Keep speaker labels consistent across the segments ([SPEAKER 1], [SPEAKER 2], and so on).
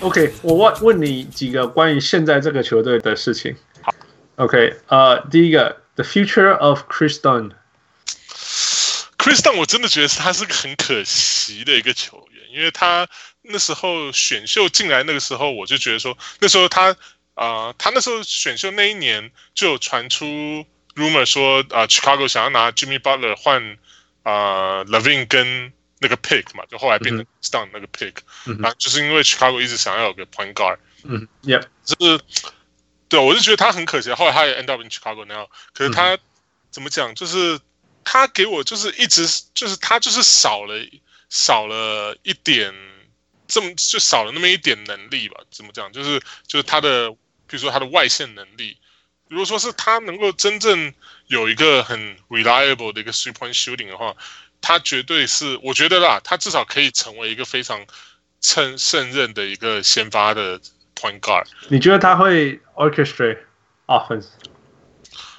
[SPEAKER 1] OK，我问问你几个关于现在这个球队的事情。
[SPEAKER 2] 好
[SPEAKER 1] ，OK，呃，第一个，The future of Kris Dunn。
[SPEAKER 2] Kris Dunn，我真的觉得他是个很可惜的一个球员，因为他那时候选秀进来那个时候，我就觉得说，那时候他啊、呃，他那时候选秀那一年就传出 rumor 说啊、呃、，Chicago 想要拿 Jimmy Butler 换啊、呃、LaVine 跟那个 pick 嘛，就后来变成 Stun 那个 pick，、嗯、然后就是因为 Chicago 一直想要有个 point guard，
[SPEAKER 1] 嗯，Yeah，
[SPEAKER 2] 就是对，我就觉得他很可惜，后来他也 end up in Chicago now，，可是他、嗯、怎么讲，就是。他给我就是一直就是他就是少了少了一点，这么就少了那么一点能力吧？怎么讲？就是就是他的，比如说他的外线能力。如果说是他能够真正有一个很 reliable 的一个 three point shooting 的话，他绝对是我觉得啦，他至少可以成为一个非常称胜任的一个先发的 point guard。
[SPEAKER 1] 你觉得他会 orchestrate offense？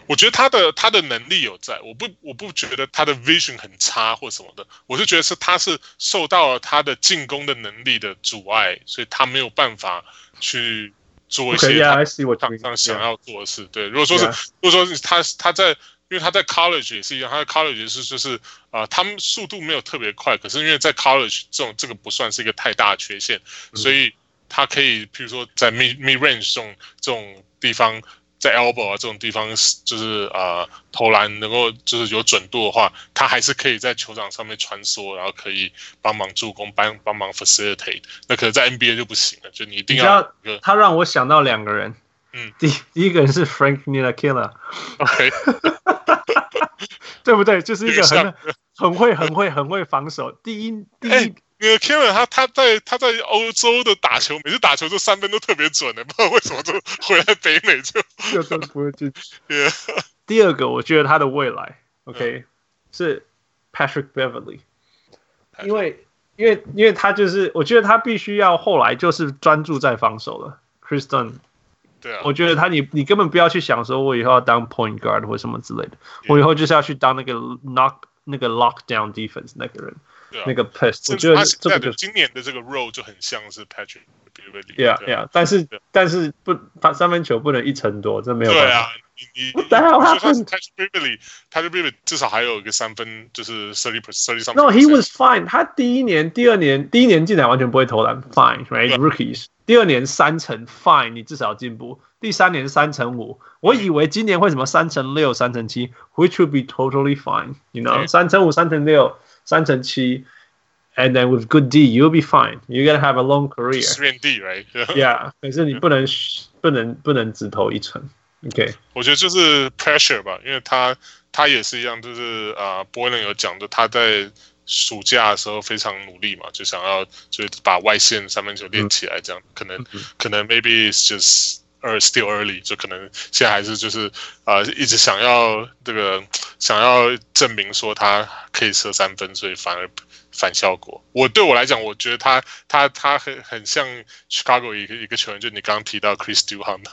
[SPEAKER 2] 我觉得他的他的能力有在，我不我不觉得他的 vision 很差或什么的，我是觉得是他是受到了他的进攻的能力的阻碍，所以他没有办法去做一些他场上想要做的事。对，如果说是如果说是他他在，因为他在 college 也是一样，他在 college 也是就是啊、呃，他们速度没有特别快，可是因为在 college 这种这个不算是一个太大的缺陷，所以他可以，譬如说在 mid mid range 这种这种地方。在 elbow 啊这种地方，就是呃投篮能够就是有准度的话，他还是可以在球场上面穿梭，然后可以帮忙助攻，帮帮忙 facilitate。那可能在 NBA 就不行了，就你一定要。
[SPEAKER 1] 他让我想到两个人，
[SPEAKER 2] 嗯，
[SPEAKER 1] 第第一个人是 Frank Ntilikina，OK，对不对？就是一个很很会很会很会防守。第一第一。欸
[SPEAKER 2] 那个 Kevin 他他在他在欧洲的打球，每次打球这三分都特别准的，不知道为什么就回来北美就
[SPEAKER 1] 就都不会进。
[SPEAKER 2] Yeah.
[SPEAKER 1] 第二个，我觉得他的未来，OK，、嗯、是 Patrick Beverly，因为因为因为他就是，我觉得他必须要后来就是专注在防守了。Kris Dunn，
[SPEAKER 2] 对啊，
[SPEAKER 1] 我觉得他你你根本不要去想说我以后要当 Point Guard 或什么之类的.我以后就是要去当那个 Knock 那个 Lockdown Defense 那个人。
[SPEAKER 2] 对啊、
[SPEAKER 1] 那个 pass，我觉得他现在
[SPEAKER 2] 的今年的这个 role 就很像是 Patrick Beverly。
[SPEAKER 1] Yeah, yeah，但是但是不，他三分球不能一成多，这没有办法。
[SPEAKER 2] 对啊，你你，What the hell happened？Patrick Beverly，Patrick Beverly 至少还有一个三分，就是 thirty thirty
[SPEAKER 1] something。No，he was fine。他第一年、第二年、第一年进来完全不会投篮，fine，right？Rookies。第二年三成，fine，你至少进步。第三年三成五，我以为今年会什么三成六、三成七，which would be totally fine，you know？三成五、三成六。三乘七，and then with good D, you'll be fine. You're gonna have a long career.
[SPEAKER 2] Three and D, right?
[SPEAKER 1] Yeah. 可是你不能不能不能只投一成。 OK。
[SPEAKER 2] 我觉得就是 pressure 吧，因为他他也是一样，就是啊，波伦有讲的，他在暑假的时候非常努力嘛，就想要就是把外线三分球练起来，这样、嗯、可能、嗯、可能 maybe it's just still early，就可能现在还是就是啊、呃，一直想要这个。想要证明说他可以射三分，所以反而反效果。我对我来讲，我觉得他他他很很像 Chicago 一个一个球员，就你刚刚提到 Chris Duhon 的，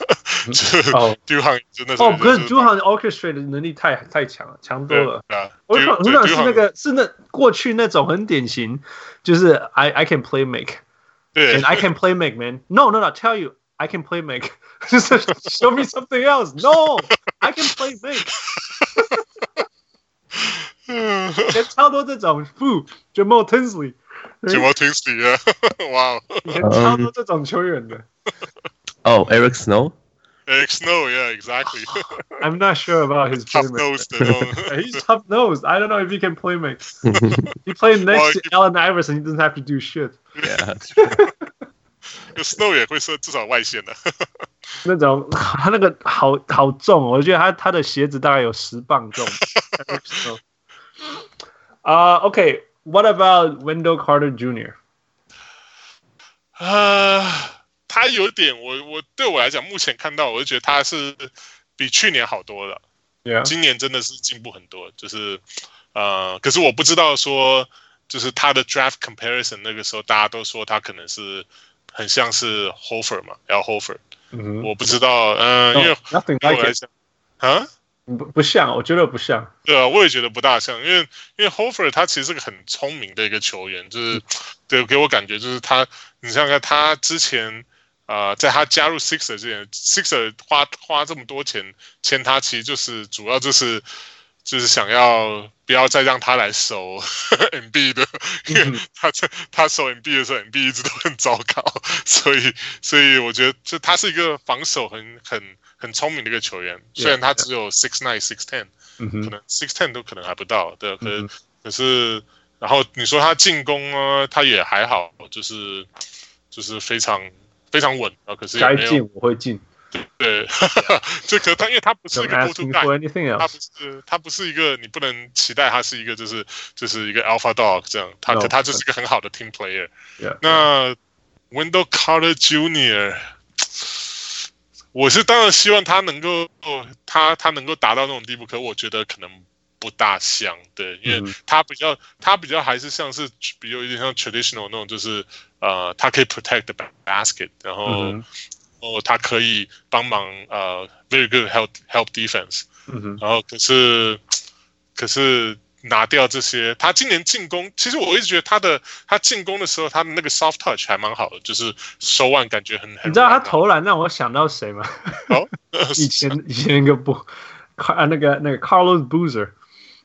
[SPEAKER 2] 哦，Duhon 真的是
[SPEAKER 1] 哦，不是 Duhon orchestrate 的能力太太强了，强多了。啊，我想我想是那个是那过去那种很典型，就是 I I can play make，对，and I can play make man。No no no，tell you I can play make，就是 show me something else。No，I can play make。嗯，超多这种副 Jamal Tinsley，Jamal
[SPEAKER 2] Tinsley 啊，哇，
[SPEAKER 1] 以前超多这种球员的。
[SPEAKER 3] 哦，Eric Snow，Eric
[SPEAKER 1] Snow，yeah，exactly。I'm not sure about his
[SPEAKER 2] tough nose.
[SPEAKER 1] He's tough nose. I don't know if he can play make. He played next to Allen Iverson. He doesn't have to do shit.
[SPEAKER 3] Yeah.
[SPEAKER 2] Snow 也会射至少外线的。
[SPEAKER 1] 那种他那个好好重，我觉得他他的鞋子大概有十磅重。 啊、uh,，OK，What、okay, about Wendell Carter Jr.？
[SPEAKER 2] 啊、uh,，他有点，我我对我来讲，目前看到我就觉得他是比去年好多了。
[SPEAKER 1] Yeah.
[SPEAKER 2] 今年真的是进步很多。就是呃，可是我不知道说，就是他的 Draft Comparison 那个时候，大家都说他可能是很像是 Horford 嘛，Al Horford。嗯、mm -hmm. 我不知道，嗯、呃
[SPEAKER 1] no,，
[SPEAKER 2] 因为对我来讲，啊。
[SPEAKER 1] 不不像，我觉得不像。
[SPEAKER 2] 对啊，我也觉得不大像，因为因为 Horford 他其实是个很聪明的一个球员，就是 对给我感觉就是他，你想想看，他之前啊、呃，在他加入 Sixer 之前，Sixer 花花这么多钱签他，其实就是主要就是就是想要不要再让他来守 MB 的，因为他在他守 MB 的时候，MB 一直都很糟糕，所以所以我觉得就他是一个防守很很很聪明的一个球员，虽然他只有 six nine six ten，可能 six ten 都可能还不到，对，可是可是。然后你说他进攻呢，他也还好，就是就是非常非常稳啊。可是
[SPEAKER 1] 该进我会进，
[SPEAKER 2] 对，就可他因为他不是一个 go to guy，他不是他不是一个你不能期待他是一个就是就是一个 alpha dog 这样，他 no, 可他就是一个很好的 team player。那 Wendell Carter Jr.，我是当然希望他能够他他能够达到那种地步，可我觉得可能。不大像，对，因为他比较，他比较还是像是比较有点像 traditional 那种，就是呃，他可以 protect the basket，然后，嗯、哦，他可以帮忙呃，very good help help defense，嗯、然后可是可是拿掉这些，他今年进攻，其实我一直觉得他的他进攻的时候，他的那个 soft touch 还蛮好的，就是手腕感觉很很。
[SPEAKER 1] 你知道他投篮让我想到谁吗？
[SPEAKER 2] 哦，
[SPEAKER 1] 以前以前那个不，啊那个那个 Carlos Boozer。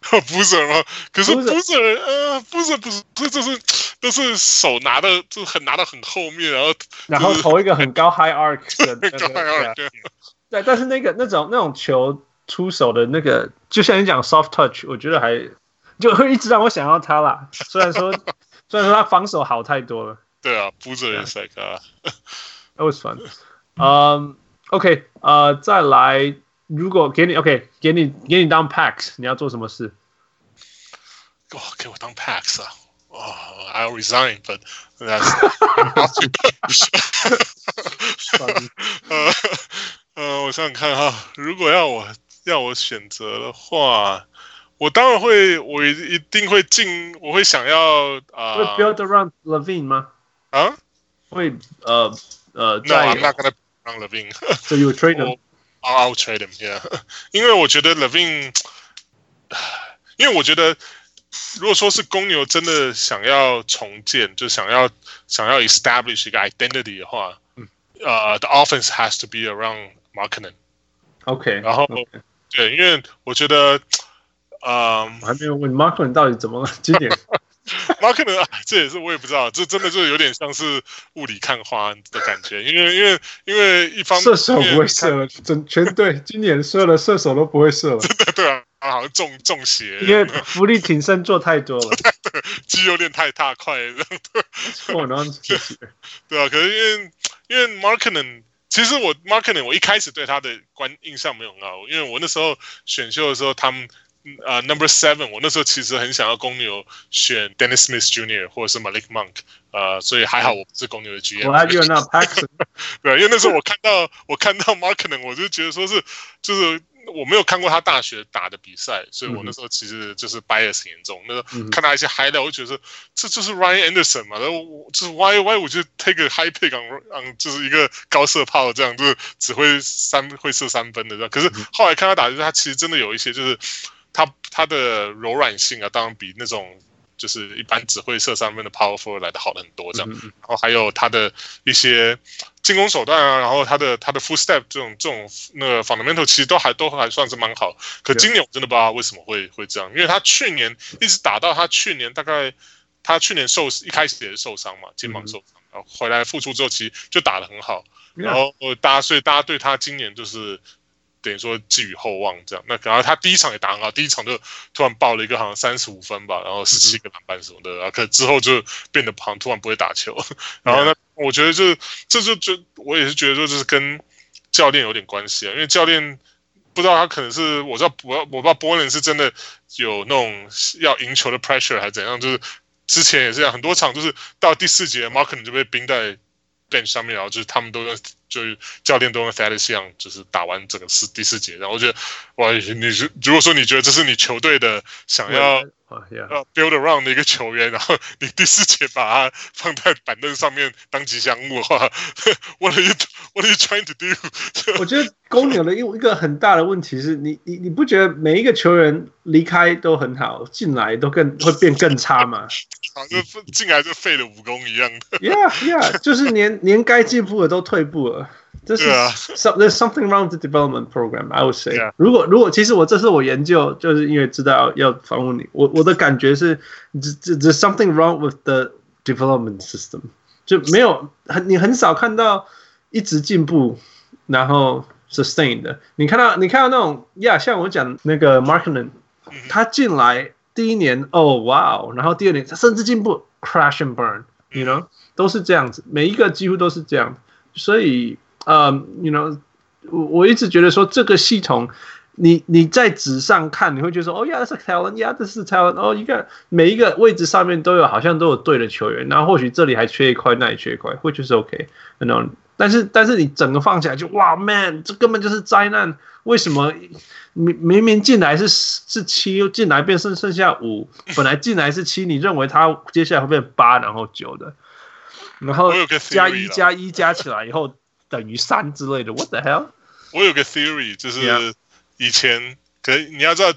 [SPEAKER 2] 不是吗？可是不是，呃，不是，不是，这这是都是手拿的，就很拿的很后面，然后
[SPEAKER 1] 然后投一个很高 high arc 的，
[SPEAKER 2] 高 high arc，
[SPEAKER 1] 对，但是那个那种那种球出手的那个，就像你讲 soft touch，我觉得还就会一直让我想要他啦。虽然说 虽然说他防守好太多了，
[SPEAKER 2] 对啊，不是也是啊
[SPEAKER 1] ，That was fun。嗯，OK，呃，再来。如果给你 OK，给你给你当 Pax，你要做什么事？
[SPEAKER 2] 哦，给我当 Pax 啊！哇，I'll resign，but that's 呃 呃，我想想看哈，如果要我要我选择的话，我当然会，我一定会进，我会想要啊。会
[SPEAKER 1] build around LaVine 吗？
[SPEAKER 2] 啊？
[SPEAKER 1] 会呃呃
[SPEAKER 2] ，No, I'm not gonna around LaVine.
[SPEAKER 1] So you trade him?
[SPEAKER 2] I'll trade him, yeah. 因为我觉得 LaVine，因为我觉得，如果说是公牛真的想要重建，就想要想要 establish 一个 identity 的话，呃、uh,，the offense has to be around Markkanen
[SPEAKER 1] OK，
[SPEAKER 2] 然后 okay. 对，因为我觉得，呃、um,，
[SPEAKER 1] 我还没有问 Markkanen 到底怎么了，今年。
[SPEAKER 2] 马可能啊，这也是我也不知道，这真的就有点像是雾里看花的感觉，因为因为因为一方
[SPEAKER 1] 射手不会射了，整全队今年射了射手都不会射了，
[SPEAKER 2] 真的对啊，好像中中邪，
[SPEAKER 1] 因为福利挺身做太多了，
[SPEAKER 2] 肌肉练太大块了，对，啊，可是因为因为 Markkanen，其实我 Markkanen 我一开始对他的观印象没有很好，因为我那时候选秀的时候他们。呃、uh,，Number Seven，我那时候其实很想要公牛选 Dennis Smith Jr. 或者是 Malik Monk，呃、uh,，所以还好我不是公牛的 GM。
[SPEAKER 1] 我还有那 Paxson，
[SPEAKER 2] 对，因为那时候我看到我看到 Markkanen，我就觉得说是就是我没有看过他大学打的比赛，所以我那时候其实就是 bias 很严重。那时候看他一些 highlight，我就觉得说这就是 Ryan Anderson 嘛，然后我就是 Why Why 我就 take a high pick on on 就是一个高射炮这样，就是只会三会射三分的这样。可是后来看他打，就是他其实真的有一些就是。他他的柔软性啊，当然比那种就是一般只会射三分的 power forward 来的好很多，这样。然后还有他的一些进攻手段啊，然后他的他的 full step 这种这种那个 fundamental 其实都还都还算是蛮好。可今年我真的不知道为什么会会这样，因为他去年一直打到他去年大概他去年受一开始也是受伤嘛，肩膀受伤，然后回来复出之后其实就打得很好。然后大家所以大家对他今年就是。等于说寄予厚望这样，那然后他第一场也打很好，第一场就突然爆了一个好像三十五分吧，然后十七个篮板什么的，然后可之后就变得好像突然不会打球，然后呢，我觉得就这就就我也是觉得说这是跟教练有点关系啊，因为教练不知道他可能是我知道我我不知道波伦是真的有那种要赢球的 pressure 还是怎样，就是之前也是这样，很多场就是到第四节，马可能就被冰在 bench 上面，然后就是他们都要就教练都用 Thaddeus Young 就是打完整个四第四节，然后我觉得哇，你是如果说你觉得这是你球队的想要。
[SPEAKER 1] 啊，Yeah，
[SPEAKER 2] 呃，build around 的一个球员，然后你第四节把他放在板凳上面当吉祥物的话，What are you What are you trying to do？
[SPEAKER 1] 我觉得公牛的一一个很大的问题是你你你不觉得每一个球员离开都很好，进来都更会变更差吗？
[SPEAKER 2] 好像进来就废了武功一样的。
[SPEAKER 1] Yeah，Yeah，就是连连该进步的都退步了。这是 there's something wrong with the development program. I would say. 如果如果其实我这是我研究，就是因为知道要访问你，我我的感觉是，这这 there's something wrong with the development system，就没有很你很少看到一直进步，然后 sustain 的。你看到你看到那种呀，yeah, 像我讲那个 Markkanen，他进来第一年哦哇哦，然后第二年他甚至进步 crash and burn，you know 都是这样子，每一个几乎都是这样，所以。 呃、um,，you know，我我一直觉得说这个系统，你你在纸上看，你会觉得说，哦，yeah，这是 talent，yeah，这是 talent，哦，一个每一个位置上面都有，好像都有对的球员，然后或许这里还缺一块，那里缺一块，或许是 OK，you know，但是但是你整个放起来就哇，man，这根本就是灾难，为什么明明明进来是是七，又进来变剩剩下五，本来进来是七，你认为他接下来会变八，然后九的，然后加一加一加起来以后。等于三之类的，What the hell？
[SPEAKER 2] 我有个 theory，就是以前.可你要知道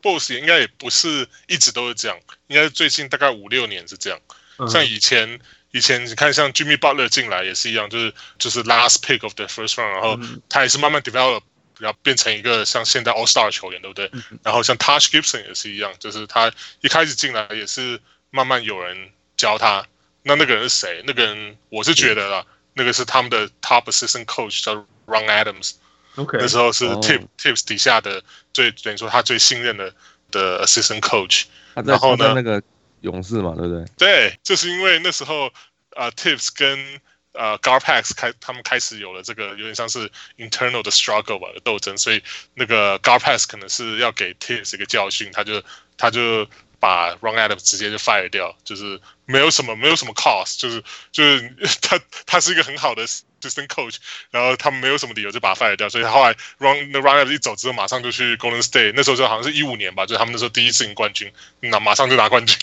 [SPEAKER 2] ，Boss 应该也不是一直都是这样，应该是最近大概五六年是这样。Uh. 像以前，以前你看像 Jimmy Butler 进来也是一样，就是就是 last pick of the first round，然后他也是慢慢 develop，然后变成一个像现在 All Star 球员，对不对？Uh. 然后像 Taj Gibson 也是一样，就是他一开始进来也是慢慢有人教他。那那个人是谁？那个人我是觉得啦。Uh. 那个是他们的 top assistant coach 叫 Ron Adams，OK，Okay. 那时候是 Tip、oh. Tips 底下的最等于说他最信任的的 assistant coach。
[SPEAKER 3] 然后呢，那个勇士嘛，对不对？
[SPEAKER 2] 对，就是因为那时候啊、呃、Tips 跟呃 Garpax 开他们开始有了这个有点像是 internal 的 struggle 吧的斗争，所以那个 Garpax 可能是要给 Tips 一个教训，他就他就。把 Ron Adams 直接就 fire 掉，就是没有什么没有什么 cost，就是就是 他他是一个很好的 assistant coach，然后他们没有什么理由就把他 fire 掉，所以后来 Ron Ron Adams 一走之后，马上就去 Golden State，那时候就好像是一五年吧，就是他们那时候第一次赢冠军，那马上就拿冠军。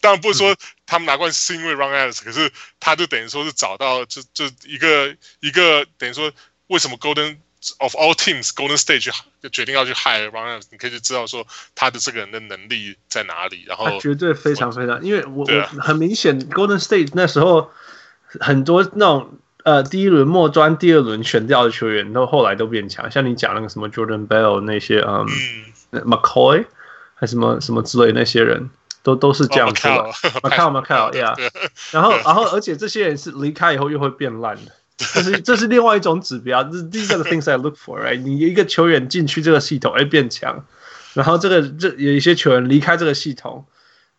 [SPEAKER 2] 当然不是说他们拿冠军是因为 Ron Adams，可是他就等于说是找到就就一个一个等于说为什么 Golden Of all teams, Golden State 就决定要去 hire Ron Adams，你可以就知道说他的这个人的能力在哪里。然后
[SPEAKER 1] 绝对非常非常，因为我、啊、我很明显 Golden State 那时候很多那种呃第一轮末端、第二轮选掉的球员，都后来都变强。像你讲那个什么 Jordan Bell 那些，嗯，嗯，McCoy 还什么什么之类那些人，都都是这样子的。McCoy McCoy，yeah。然后然后而且这些人是离开以后又会变烂的。这是 这是另外一种指标，这是 these are the things I look for，right？你一个球员进去这个系统，哎，变强，然后这个这有一些球员离开这个系统，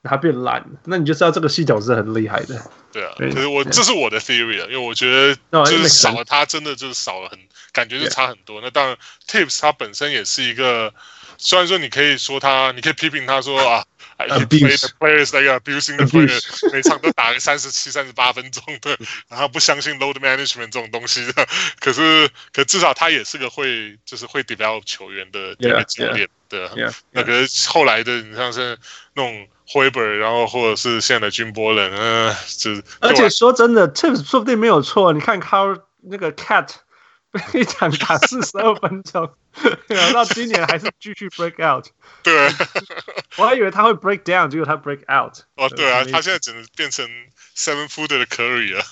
[SPEAKER 1] 他变烂，那你就知道这个系统是很厉害的。
[SPEAKER 2] 对啊，可是我这是我的 theory 啊，因为我觉得就是少了他，真的就是少了很，感觉就差很多。那当然，Tips 他本身也是一个，虽然说你可以说他，你可以批评他说啊。Abuse the players 那个 abusing the players，每场都打个三十七、三十八分钟的，然后不相信 load management 这种东西的。可是，可至少他也是个会，就是会 develop 球员的一个教练的。那可是后来的，你像是那种 Hoiberg，然后或者是现在的军波人，嗯，就是。
[SPEAKER 1] 而且说真的，Tips 说不定没有错。你看 Carl 那个 Cat。一场打四十二分钟，然后到今年还是继续 break out。
[SPEAKER 2] 对，
[SPEAKER 1] 我还以为他会 break down，结果他 break out。
[SPEAKER 2] 哦，对啊，他现在只能变成 seven footer 的 Curry 了。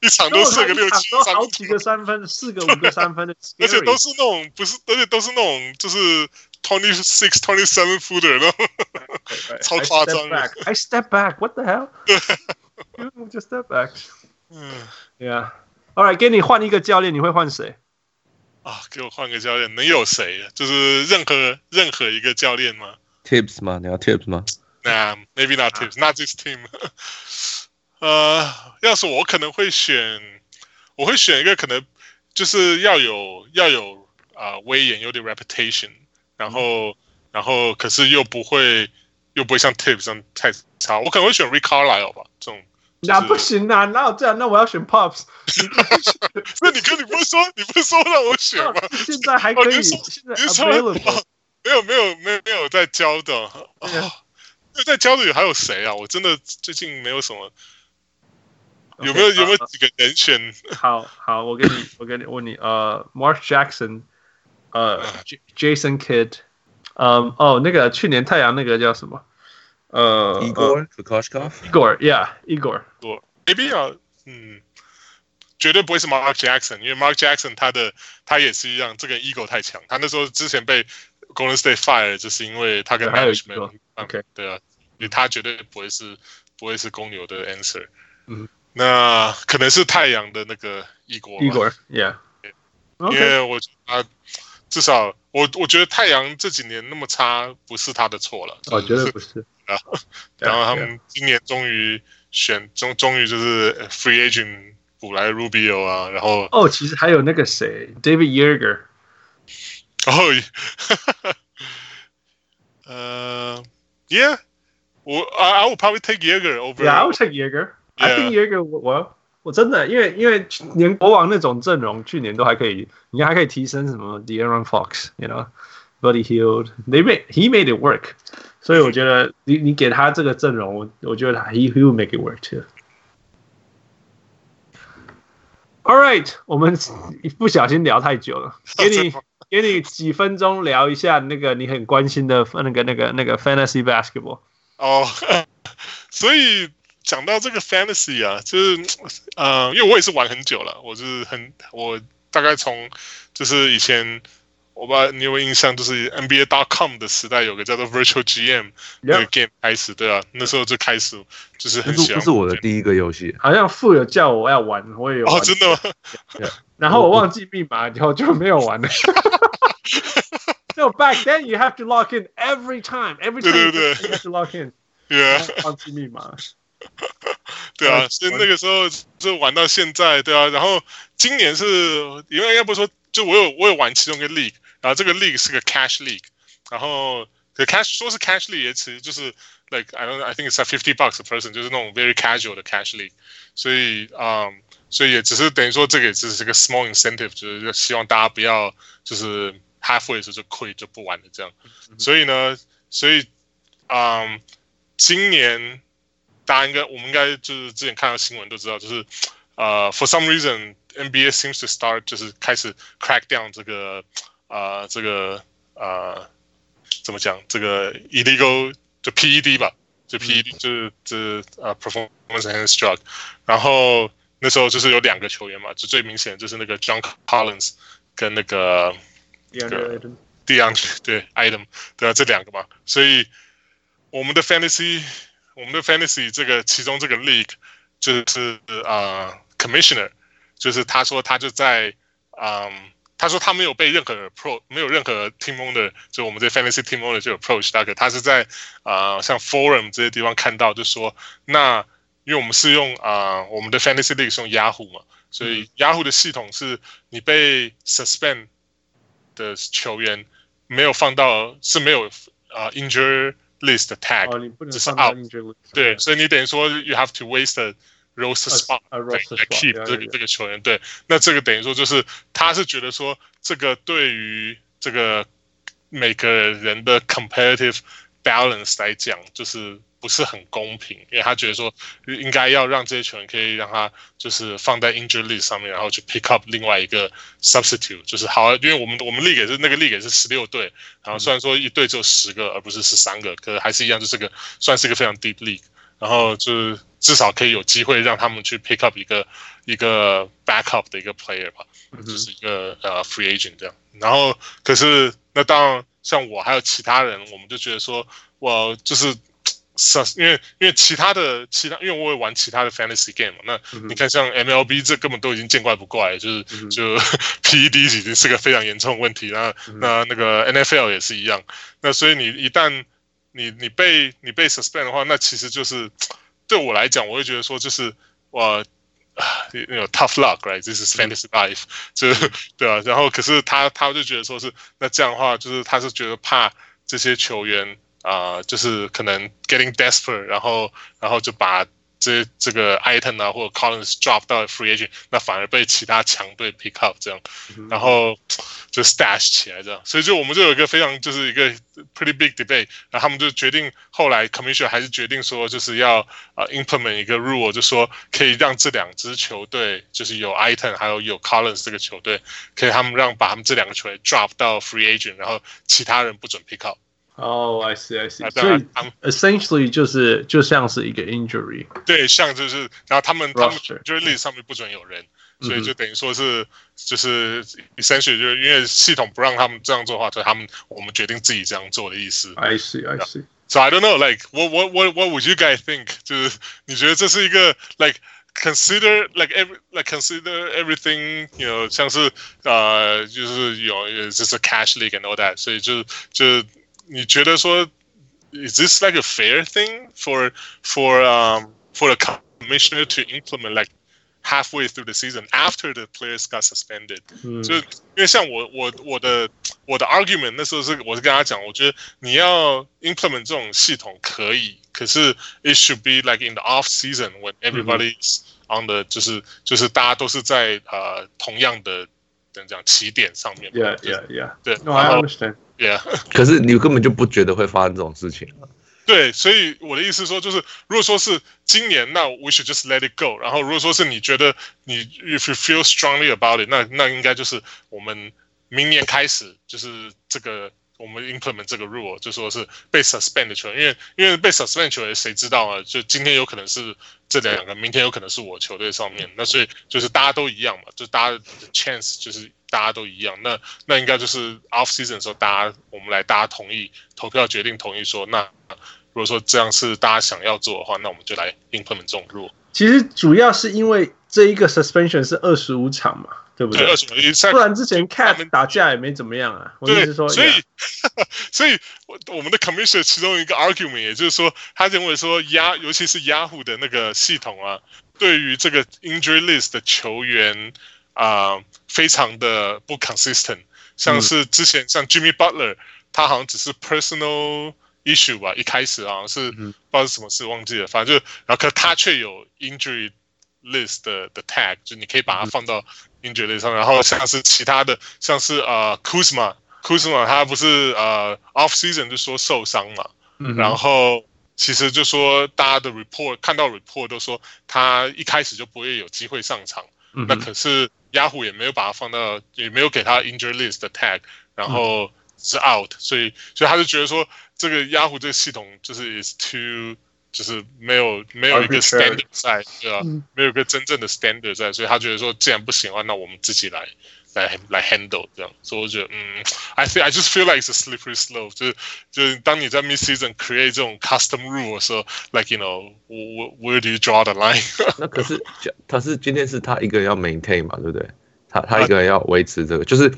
[SPEAKER 2] 一场都射个六七三，
[SPEAKER 1] 好几个三分，四个五个三分的，
[SPEAKER 2] 而且都是那种不是，而且都是那种就是 twenty six twenty seven footer 的，超夸张。
[SPEAKER 1] I step back，what the hell？just step back。嗯，Yeah。 Alright，给你换一个教练，你会换谁？
[SPEAKER 2] 啊，给我换个教练，能有谁？就是任何任何一个教练吗
[SPEAKER 3] ？Tips 吗？你要 Tips 吗
[SPEAKER 2] ？Nah，maybe not Tips，not this team。呃，要是我可能会选，我会选一个可能就是要有要有啊、呃、威严，有点 reputation，然后然后可是又不会又不会像 Tips 这样太差，我可能会选 Rick Carlisle 吧，这种。就是、
[SPEAKER 1] 那不行啊！哪有这样？那我要选 Pops。
[SPEAKER 2] 那你跟你不是说你不是说让我选吗？
[SPEAKER 1] 现在还可以，哦、现在 available。
[SPEAKER 2] 没有没有没有没有在教的。哎呀，在教的有还有谁啊？我真的最近没有什么。有没有、有没有几个人选？
[SPEAKER 1] 好好，我给你我给你问你呃、uh,，Mark Jackson，呃、uh,，Jason Kidd，嗯，哦，那个去年太阳那个叫什么？呃、
[SPEAKER 3] uh,，Igor
[SPEAKER 1] Kokoskov，Igor，Yeah，Igor，
[SPEAKER 2] 我 maybe 啊，嗯，绝对不会是 Mark Jackson，因为 Mark Jackson 他的他也是一样，这个 Ego 太强，他那时候之前被 Golden State fire 就是因为他跟 Management，OK，、okay. 对啊，因为他绝对不会是不会是公牛的 answer，嗯。那可能是太阳的那个伊国，
[SPEAKER 1] 伊国，Yeah，
[SPEAKER 2] 因为我觉得他至少我我觉得太阳这几年那么差，不是他的错了。
[SPEAKER 1] 我觉得不是。
[SPEAKER 2] 然后，然后他们今年终于选终终于就是 Free Agent 补来 Rubio 啊，然后
[SPEAKER 1] 哦，其实还有那个谁，David Joerger。
[SPEAKER 2] 哦，呃，Yeah，我 I I would probably take Joerger over。
[SPEAKER 1] Yeah，I would take Joerger。I think 有一个我我我真的因为因为连国王那种阵容去年都还可以，你看还可以提升什么 De'Aaron Fox，you know，Buddy Hield，they made he made it work，所以我觉得你你给他这个阵容，我我觉得他 he he will make it work too。All right，我们 不小心聊太久了，给你 给你几分钟聊一下那个你很关心的那个那个那个 Fantasy Basketball。
[SPEAKER 2] 哦，所以。讲到这个 fantasy 啊，就是，呃，因为我也是玩很久了，我就是很，我大概从就是以前，我不知道你有没有印象，就是 NBA.com 的时代，有个叫做 Virtual GM 那个 game 开始，对啊，那时候就开始就是很喜欢。
[SPEAKER 3] 这是我的第一个游戏，
[SPEAKER 1] 好像富有叫我要玩，我也有玩。
[SPEAKER 2] 哦，真的吗？
[SPEAKER 1] 然后我忘记密码以后就没有玩了。So back then you have to log in every time, every time you have to log in.
[SPEAKER 2] Yeah，
[SPEAKER 1] 忘记密码。
[SPEAKER 2] 对啊，所以那个时候就玩到现在，对啊。然后今年是因为应该不说，就我有我有玩其中一个 league，然后这个 league 是个 cash league，然后可 cash 说是 cash league 也其实就是 like I don't I think it's a fifty bucks a person，就是那种 very casual 的 cash league，所以嗯，um, 所以也只是等于说这个也只是个 small incentive，就是希望大家不要就是 halfway 的时候就 quit 就不玩了这样。所以呢，所以嗯，um, 今年。大家应该，我们应该就是之前看到新闻都知道，就是，呃，for some reason NBA seems to start 就是开始 crack down 这个， 呃，这个呃，怎么讲？这个 illegal 就 PED 吧，就 PED 就是这呃 performance enhancing drug。然后那时候就是有两个球员嘛，就最明显就是那个 John Collins 跟那个 DeAndre 对 Item 对啊，这两个嘛，所以我们的 fantasy。我们的 fantasy 这个其中这个 league 就是啊、呃、commissioner，就是他说他就在嗯，他说他没有被任何 pro 没有任何 team owner，就我们这 fantasy team owner 就 approach 大哥，他是在啊、呃、像 forum 这些地方看到，就说那因为我们是用啊、呃、我们的 fantasy league 是用 Yahoo 嘛，所以 Yahoo 的系统是你被 suspend 的球员没有放到是没有啊、呃、injury。list tag，这是 out，对，所以你等于说 you have to waste a roster spot 来 keep 这个这个球员，对，那这个等于说就是他是觉得说这个对于这个每个人的 competitive balance 来讲，就是。不是很公平，因为他觉得说应该要让这些球员可以让他就是放在 injury list 上面，然后去 pick up 另外一个 substitute，就是好，因为我们我们 league 也是那个 league 也是十六队，然后虽然说一队只有十个，而不是十三个，可是还是一样，就是个算是一个非常 deep league，然后就是至少可以有机会让他们去 pick up 一个一个 backup 的一个 player 吧，就是一个呃 free agent 这样，然后可是那当然像我还有其他人，我们就觉得说我就是。是，因为因为其他的其他，因为我也玩其他的 fantasy game 嘛，那你看像 MLB 这根本都已经见怪不怪，就是就 PED 已经是个非常严重的问题，那那那个 NFL 也是一样，那所以你一旦你你被你被 suspend 的话，那其实就是对我来讲，我会觉得说就是我有 tough luck，right？This is fantasy life，就对啊，然后可是他他就觉得说是那这样的话，就是他是觉得怕这些球员。啊、就是可能 getting desperate，然后然后就把这这个 item 啊或者 Collins drop 到 free agent，那反而被其他强队 pick up 这样，然后就 stash 起来这样，所以就我们就有一个非常就是一个 pretty big debate，然后他们就决定后来 commissioner 还是决定说就是要呃 implement 一个 rule，就说可以让这两支球队就是有 item 还有有 Collins 这个球队，可以他们让把他们这两个球队 drop 到 free agent，然后其他人不准 pick up。
[SPEAKER 1] 哦、oh,，I see, I see。所以 essentially 就是就像是一个 injury。
[SPEAKER 2] 对，像就是，然后他们他们 injury list 上面不准有人，所以就等于说是就是 essentially 就是因为系统不让他们这样做的话，所以他们我们决定自己这样做的意思。
[SPEAKER 1] I see, I see.
[SPEAKER 2] So I don't know, like what what what what would you guys think？就是你觉得这是一个 like consider like every like consider everything you know 像是呃就是有就是 cash league and all that，所以就就。 你觉得说，is this like a fair thing for for um for the commissioner to implement like halfway through the season after the players got suspended？、嗯、就因为像我我我的我的 argument 那时候是我是跟他讲，我觉得你要 implement 这种系统可以，可是 it should be like in the off season when everybody's on the、嗯、就是就是大家都是在呃同样的怎样讲起点上面。
[SPEAKER 1] Yeah, yeah, yeah.
[SPEAKER 2] 对，
[SPEAKER 1] No, I understand.
[SPEAKER 2] Yeah，
[SPEAKER 3] 可是你根本就不觉得会发生这种事情。
[SPEAKER 2] 对，所以我的意思说，就是如果说是今年，那 we should just let it go。然后如果说是你觉得你 if you feel strongly about it，那那应该就是我们明年开始就是这个我们 implement 这个 rule，就说是被 suspend 的球员，因为因为被 suspend 球员谁知道啊？就今天有可能是这两个，明天有可能是我球队上面。那所以就是大家都一样嘛，就大家的 chance 就是。大家都一样，那那应该就是 off season 的时候，大家我们来大家同意投票决定同意说，那如果说这样是大家想要做的话，那我们就来 implement 这种 rule。
[SPEAKER 1] 其实主要是因为这一个 suspension 是二十五场嘛，对不对？
[SPEAKER 2] 二十五，
[SPEAKER 1] 不然之前 cat 打架也没怎么样啊。我说，
[SPEAKER 2] 所以 所以我我们的 commissioner 其中一个 argument，也就是说，他认为说亚，尤其是 Yahoo 的那个系统啊，对于这个 injury list 的球员。啊、呃，非常的不 consistent，像是之前像 Jimmy Butler，他好像只是 personal issue 吧，一开始好像是不知道是什么事忘记了，反正就然后可他却有 injury list 的的 tag，就你可以把它放到 injury list 上，然后像是其他的，像是呃 Kuzma，Kuzma 他不是呃 off season 就说受伤嘛，然后其实就说大家的 report 看到 report 都说他一开始就不会有机会上场，那可是。Yahoo 也没有把它放到，也没有给它 injury list 的 tag，然后是 out，、嗯、所以所以他就觉得说，这个 Yahoo 这个系统就是 is too，就是没有没有一个 standard 在，对吧、啊嗯？没有一个真正的 standard 在，所以他觉得说，既然不行的话，那我们自己来。来来 handle 这样，所以我觉得，嗯，I think I just feel like it's a slippery slope，就是就是当你在 mid season create 这种 custom rule 的时候，like you know，where do you draw the line？
[SPEAKER 3] 那可是，他是今天是他一个人要 maintain 嘛，对不对？他他一个人要维持这个，就是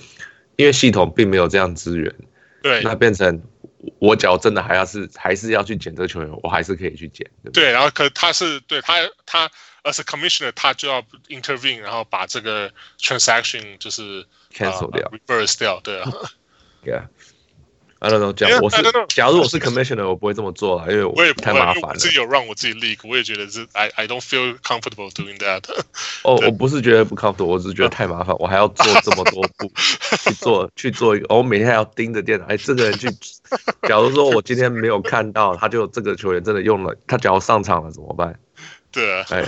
[SPEAKER 3] 因为系统并没有这样资源，
[SPEAKER 2] 对，
[SPEAKER 3] 那变成我假如真的还要是还是要去捡这个球员，我还是可以去捡，对不对？
[SPEAKER 2] 对，然后可他是对他他。As a commissioner，他就要 intervene，然后把这个 transaction 就是
[SPEAKER 3] cancel 掉、
[SPEAKER 2] uh,，reverse 掉，对啊。
[SPEAKER 3] Yeah，I don't know，讲我是假如我是 commissioner，我不会这么做啊，因为我也太麻烦了。
[SPEAKER 2] 我自己有让我自己 leak，我也觉得是 I I don't feel comfortable doing that。
[SPEAKER 3] 哦，我不是觉得不 comfortable，我只是觉得太麻烦，我还要做这么多步 去做去做一个，我每天还要盯着电脑。哎，这个人去，假如说我今天没有看到，他就这个球员真的用了，他假如上场了怎么办？
[SPEAKER 2] 对啊，
[SPEAKER 3] 哎。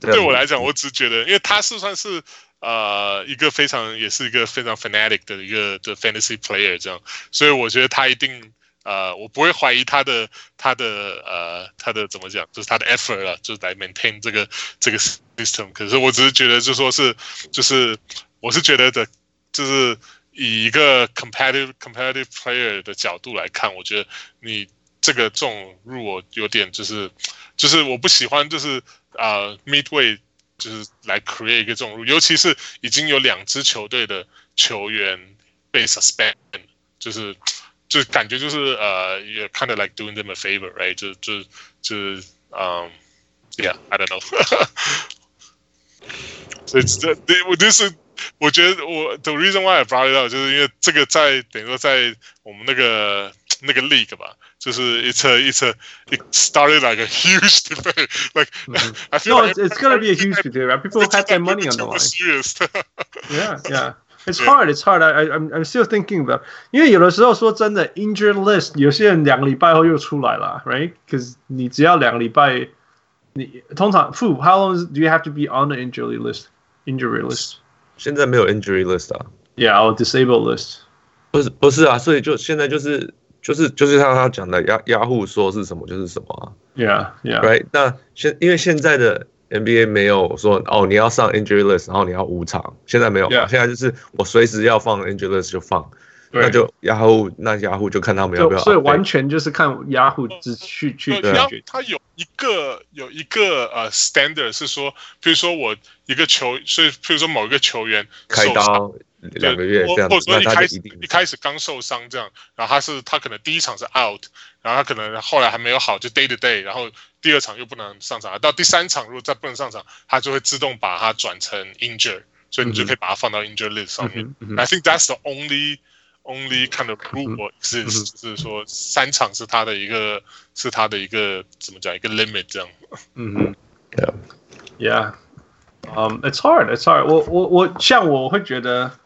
[SPEAKER 2] 对我来讲，我只觉得，因为他是算是呃一个非常，也是一个非常 fanatic 的一个的 fantasy player 这样，所以我觉得他一定呃，我不会怀疑他的他的呃他的怎么讲，就是他的 effort 了，就是来 maintain 这个这个 system。可是我只是觉得，就说是就是我是觉得的，就是以一个 competitive competitive player 的角度来看，我觉得你这个这种 rule 有点就是就是我不喜欢就是。啊、，Midway 就是来 create 一个这种，尤其是已经有两支球队的球员被 suspend，就是就感觉就是呃，也 kind of like doing them a favor，right？就就就嗯、um,，yeah，I don't know。所以这对我就是我觉得我 the reason why I brought it up 就是因为这个在等于说在我们那个。那个 league 吧，就是 it's a it's a it started like a huge debate like I feel
[SPEAKER 1] No,
[SPEAKER 2] like
[SPEAKER 1] it's, it's gonna be a huge debate. Right? People have their money on the line.
[SPEAKER 2] Serious.
[SPEAKER 1] Yeah, yeah. It's
[SPEAKER 2] Yeah.
[SPEAKER 1] hard. It's hard. I, I, I'm, I'm still thinking about. 因为有的时候说真的，injured list，有些人两个礼拜后又出来了，right？Because 你只要两个礼拜，你通常 Fu, how long do you have to be on the injury list? Injury list?
[SPEAKER 3] 现在没有 injury list 啊，
[SPEAKER 1] Yeah, or disabled list.
[SPEAKER 3] 不是不是啊，所以就现在就是 就是就是像他讲的，雅雅虎说是什么就是什么啊
[SPEAKER 1] Yeah,
[SPEAKER 3] yeah.，right？那现因为现在的 NBA 没有说哦你要上 injury list，然后你要无偿，现在没有
[SPEAKER 1] Yeah
[SPEAKER 3] 现在就是我随时要放 injury list 就放，那就雅虎那雅虎就看他们要不要
[SPEAKER 1] 所以完全就是看 Yahoo 只去去去决定。
[SPEAKER 2] 它有一个有一个呃 standard 是说，比如说我一个球，所以比如说某一个球员
[SPEAKER 3] 开
[SPEAKER 2] 受伤
[SPEAKER 3] 刀两个月这样子，
[SPEAKER 2] 或或者说
[SPEAKER 3] 那
[SPEAKER 2] 一
[SPEAKER 3] 开一定
[SPEAKER 2] 一开始刚受伤这样，然后他是他可能第一场是 out，然后他可能后来还没有好，就 day to day，然后第二场又不能上场，到第三场如果再不能上场，他就会自动把它转成 injure，所以你就可以把它放到 injure list 上面。I think that's the only only kind of rule exists，、就是说三场是他的一个是他的一个怎么讲一个 limit 这样。
[SPEAKER 1] 嗯哼。
[SPEAKER 3] Yeah.
[SPEAKER 1] Yeah. Um, it's hard. It's hard. 我我我像我会觉得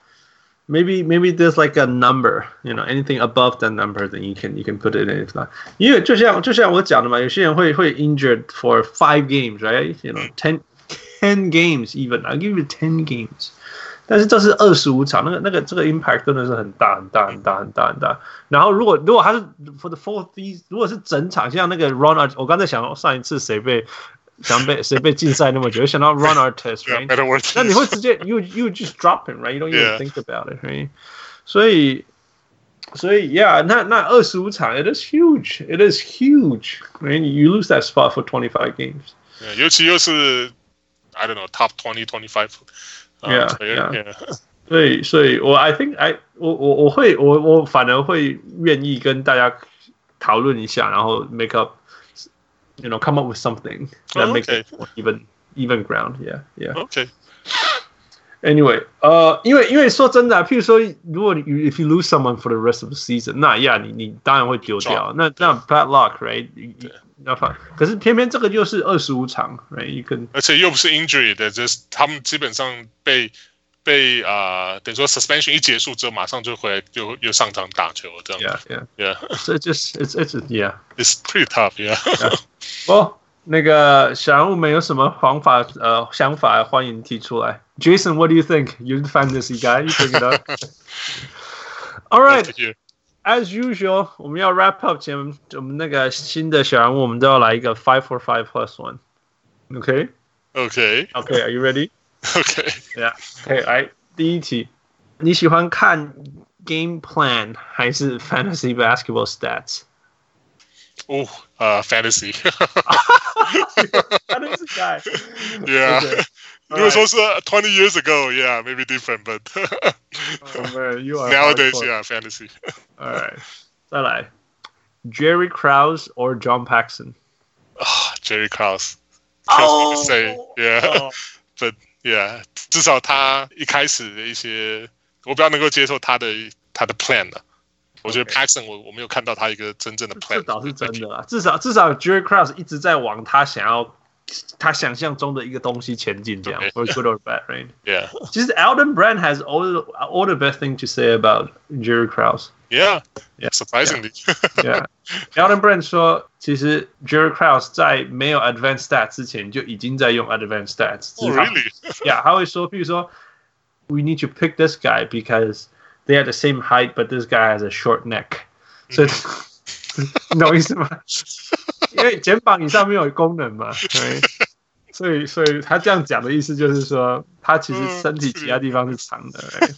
[SPEAKER 1] maybe maybe there's like a number, you know, anything above that number, then you can you can put it in. If not, 因为就像就像我讲的嘛，有些人会会 injured for five games, right? You know, ten ten games even. I'll give you ten games. 但是这是二十五场，那个那个这个 impact 真的是很大很大很大很大很大。然后如果如果他是 for the fourth season，如果是整场，像那个 Ron Art，我刚才想上一次谁被 想被谁被禁赛那么久，想到 Ron Artest，
[SPEAKER 2] Yeah,
[SPEAKER 1] right？
[SPEAKER 2] better word.
[SPEAKER 1] 那你会直接 you you just drop him right? You don't even
[SPEAKER 2] Yeah.
[SPEAKER 1] think about it, right? 所以所以 yeah，那那二十五场 it is huge, it is huge. Right? You lose that spot for twenty five games.
[SPEAKER 2] Yeah, 尤其又是 I don't know top twenty twenty five。
[SPEAKER 1] Yeah,
[SPEAKER 2] yeah.
[SPEAKER 1] yeah. 所以，所以我 I think I 我我我会我我反而会愿意跟大家讨论一下，然后 make up you know come up with something that
[SPEAKER 2] Oh,
[SPEAKER 1] makes
[SPEAKER 2] okay.
[SPEAKER 1] it more even even ground. Yeah, yeah.
[SPEAKER 2] OK，
[SPEAKER 1] Anyway，呃，因为因为说真的、啊，譬如说，如果你 if you lose someone for the rest of the season，那 yeah，你你当然会丢掉。那那 bad luck，right？那反可是偏偏这个就是二十五场，right？You can
[SPEAKER 2] 而且又不是 injury 的，就是他们基本上被 被啊、呃等于说 suspension 一结束之后，马上就回来就又上场打球这样。
[SPEAKER 1] yeah yeah。
[SPEAKER 2] Yeah,
[SPEAKER 1] 所以就是 it's it's yeah。
[SPEAKER 2] it's pretty tough. Yeah.
[SPEAKER 1] 哦，那个小人物们有什么方法呃想法，欢迎提出来。Jason，what do you think? You're the fantasy guy. You bring it up. All right.
[SPEAKER 2] Good to hear.
[SPEAKER 1] As usual，我们要 wrap up 前，我们那个新的小人物，我们都要来一个 five for five plus one。OK
[SPEAKER 2] OK.
[SPEAKER 1] OK Are you ready?
[SPEAKER 2] OK.
[SPEAKER 1] Yeah. OK，来第一题，你喜欢看 game plan 还是 fantasy basketball stats？
[SPEAKER 2] 哦，呃，fantasy.
[SPEAKER 1] fantasy guy。
[SPEAKER 2] Yeah.
[SPEAKER 1] Okay.
[SPEAKER 2] 如果说是 twenty years ago, yeah, maybe different, but
[SPEAKER 1] Oh, man, you are
[SPEAKER 2] nowadays,
[SPEAKER 1] hardcore.
[SPEAKER 2] yeah, fantasy.
[SPEAKER 1] All right，再来，Jerry Krause or John Paxson？
[SPEAKER 2] Ah, Jerry Krause.
[SPEAKER 1] Oh.
[SPEAKER 2] to say, yeah.
[SPEAKER 1] 哦
[SPEAKER 2] but yeah，至少他一开始的一些，我比较能够接受他的他的 plan 的。我觉得 Paxson 我我没有看到他一个真正的 plan。
[SPEAKER 1] 倒是真的啦，至少至少 Jerry Krause 一直在往他想要他想象中的一个东西前进，这样
[SPEAKER 2] Okay.
[SPEAKER 1] for good or bad,
[SPEAKER 2] right？Yeah,
[SPEAKER 1] 其实 Alden Brand has all all the best thing to say about Jerry Krause。
[SPEAKER 2] yeah,
[SPEAKER 1] Yeah.
[SPEAKER 2] surprisingly.
[SPEAKER 1] Yeah, Alden Brand 说，其实 Jerry Krause 在没有 advanced stats 之前就已经在用 advanced stats。
[SPEAKER 2] oh, really?
[SPEAKER 1] Yeah，他会说，譬如说，We need to pick this guy because they have the same height, but this guy has a short neck。所以，你懂意思吗？因为肩膀以上没有功能嘛，对。所以，所以他这样讲的意思就是说，他其实身体其他地方是长的。right？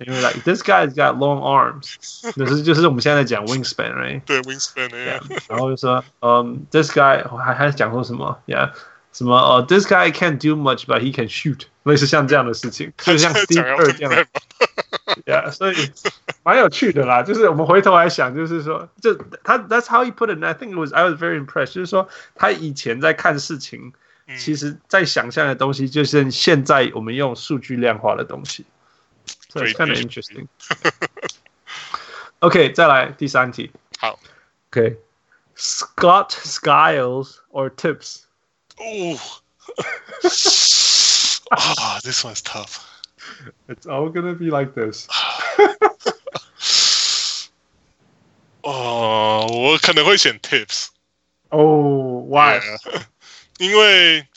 [SPEAKER 1] 因为 like this guy has got long arms，就是就是我们现在在讲 wingspan，right？
[SPEAKER 2] 对，wingspan yeah.
[SPEAKER 1] 然后就说，嗯、um,，this guy 还还讲说什么？Yeah，什么？哦、uh,，this guy can't do much, but he can shoot，类似像这样的事情，就像 Steve
[SPEAKER 2] 讲
[SPEAKER 1] Kerr 这
[SPEAKER 2] Elton
[SPEAKER 1] 样
[SPEAKER 2] Brand
[SPEAKER 1] ，Yeah，所以蛮有趣的啦。就是我们回头来想，就是说，就他 That's how he put it. And I think it was I was very impressed。就是说，他以前在看事情，
[SPEAKER 2] 嗯
[SPEAKER 1] 其实在想象的东西，就是现在我们用数据量化的东西。 So it's kind of
[SPEAKER 2] Great.
[SPEAKER 1] interesting. OK，再来第三题。
[SPEAKER 2] 好
[SPEAKER 1] Okay. Scott Skiles or Tips?
[SPEAKER 2] Ooh. Ah, this one's tough.
[SPEAKER 1] It's all gonna be like this.
[SPEAKER 2] 哦，我可能会选 Tips。
[SPEAKER 1] Oh, why?
[SPEAKER 2] Yeah. 因为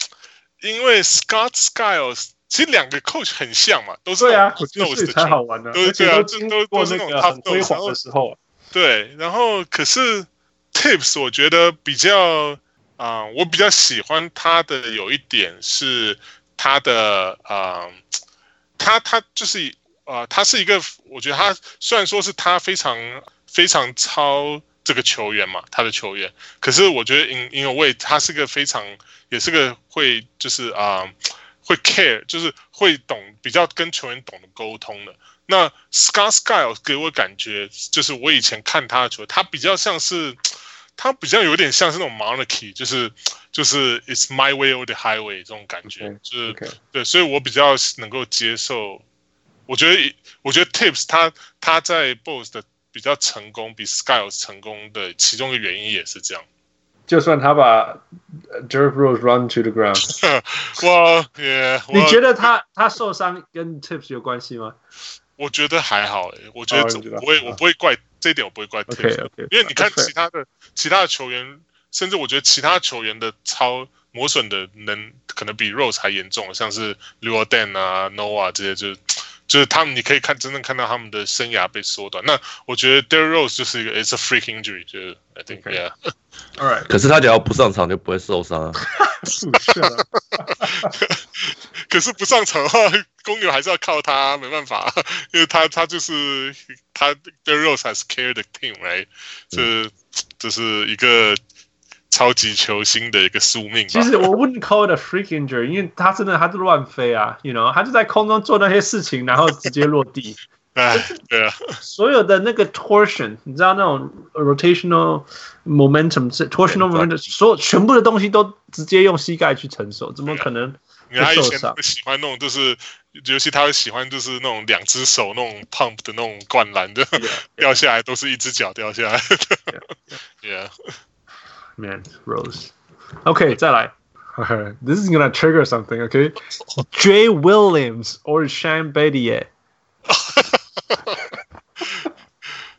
[SPEAKER 2] 因为 Scott Skiles 其实两个 coach 很像嘛，都是
[SPEAKER 1] 对啊，所以
[SPEAKER 2] 的
[SPEAKER 1] 才好玩呢、对
[SPEAKER 2] 对啊
[SPEAKER 1] 都经过
[SPEAKER 2] 都都是
[SPEAKER 1] 那
[SPEAKER 2] 种
[SPEAKER 1] 很辉煌的时候。
[SPEAKER 2] 对，然后可是 Tips 我觉得比较啊、呃，我比较喜欢他的有一点是他的啊、呃，他他就是啊、呃，他是一个，我觉得他虽然说是他非常非常超这个球员嘛，他的球员，可是我觉得因因为他是个非常也是个会就是啊、呃、会 care，就是会懂比较跟球员懂得沟通的。那 Scott Skiles 给我感觉，就是我以前看他的球，他比较像是，他比较有点像是那种 monarchy，就是就是 It's my way or the highway 这种感觉，okay, 就是.对，所以我比较能够接受。我觉得我觉得 Tips 他他在 Bulls 的比较成功，比 Skiles 成功的其中一个原因也是这样。
[SPEAKER 1] 就算他把 Derrick Rose run to the ground，
[SPEAKER 2] 哇耶！
[SPEAKER 1] 你觉得他他受伤跟 Tips 有关系吗？
[SPEAKER 2] 我觉得还好诶，我觉得我不会，我不会怪这一点，我不会怪
[SPEAKER 1] Tips，okay, okay,
[SPEAKER 2] 因为你看其他的其他的球员，甚至我觉得其他球员的超磨损的能可能比 Rose 还严重，像是 Luol Deng 啊、Noah 这些，就是就是他们，你可以看真正看到他们的生涯被缩短。那我觉得 Daryl Rose 就是一个 It's a freak injury，就是 I think
[SPEAKER 1] yeah。
[SPEAKER 2] All
[SPEAKER 1] right。
[SPEAKER 3] 可是他只要不上场就不会受伤啊。是。
[SPEAKER 2] 可是不上场的话，公牛还是要靠他，没办法，因为他他就是他 Daryl Rose has cared the team，right？这这是一个。超级球星的一个宿命。
[SPEAKER 1] 其实我 wouldn't call it a freak injury，因为他真的他就乱飞啊，you know，他就在空中做那些事情，然后直接落地。
[SPEAKER 2] 哎，对啊，
[SPEAKER 1] 所有的那个 torsion，你知道那种 rotational momentum，torsional momentum，所有全部的东西都直接用膝盖去承受，怎么可能？
[SPEAKER 2] 他以前喜欢那种，就是尤其他会喜欢，就是那种两只手那种 pump 的那种灌篮的，yeah, 掉下来都是一只脚掉下来。Yeah，Man
[SPEAKER 1] Rose，OK，再来，This is gonna trigger something，OK？Jay Williams or Shane Battier。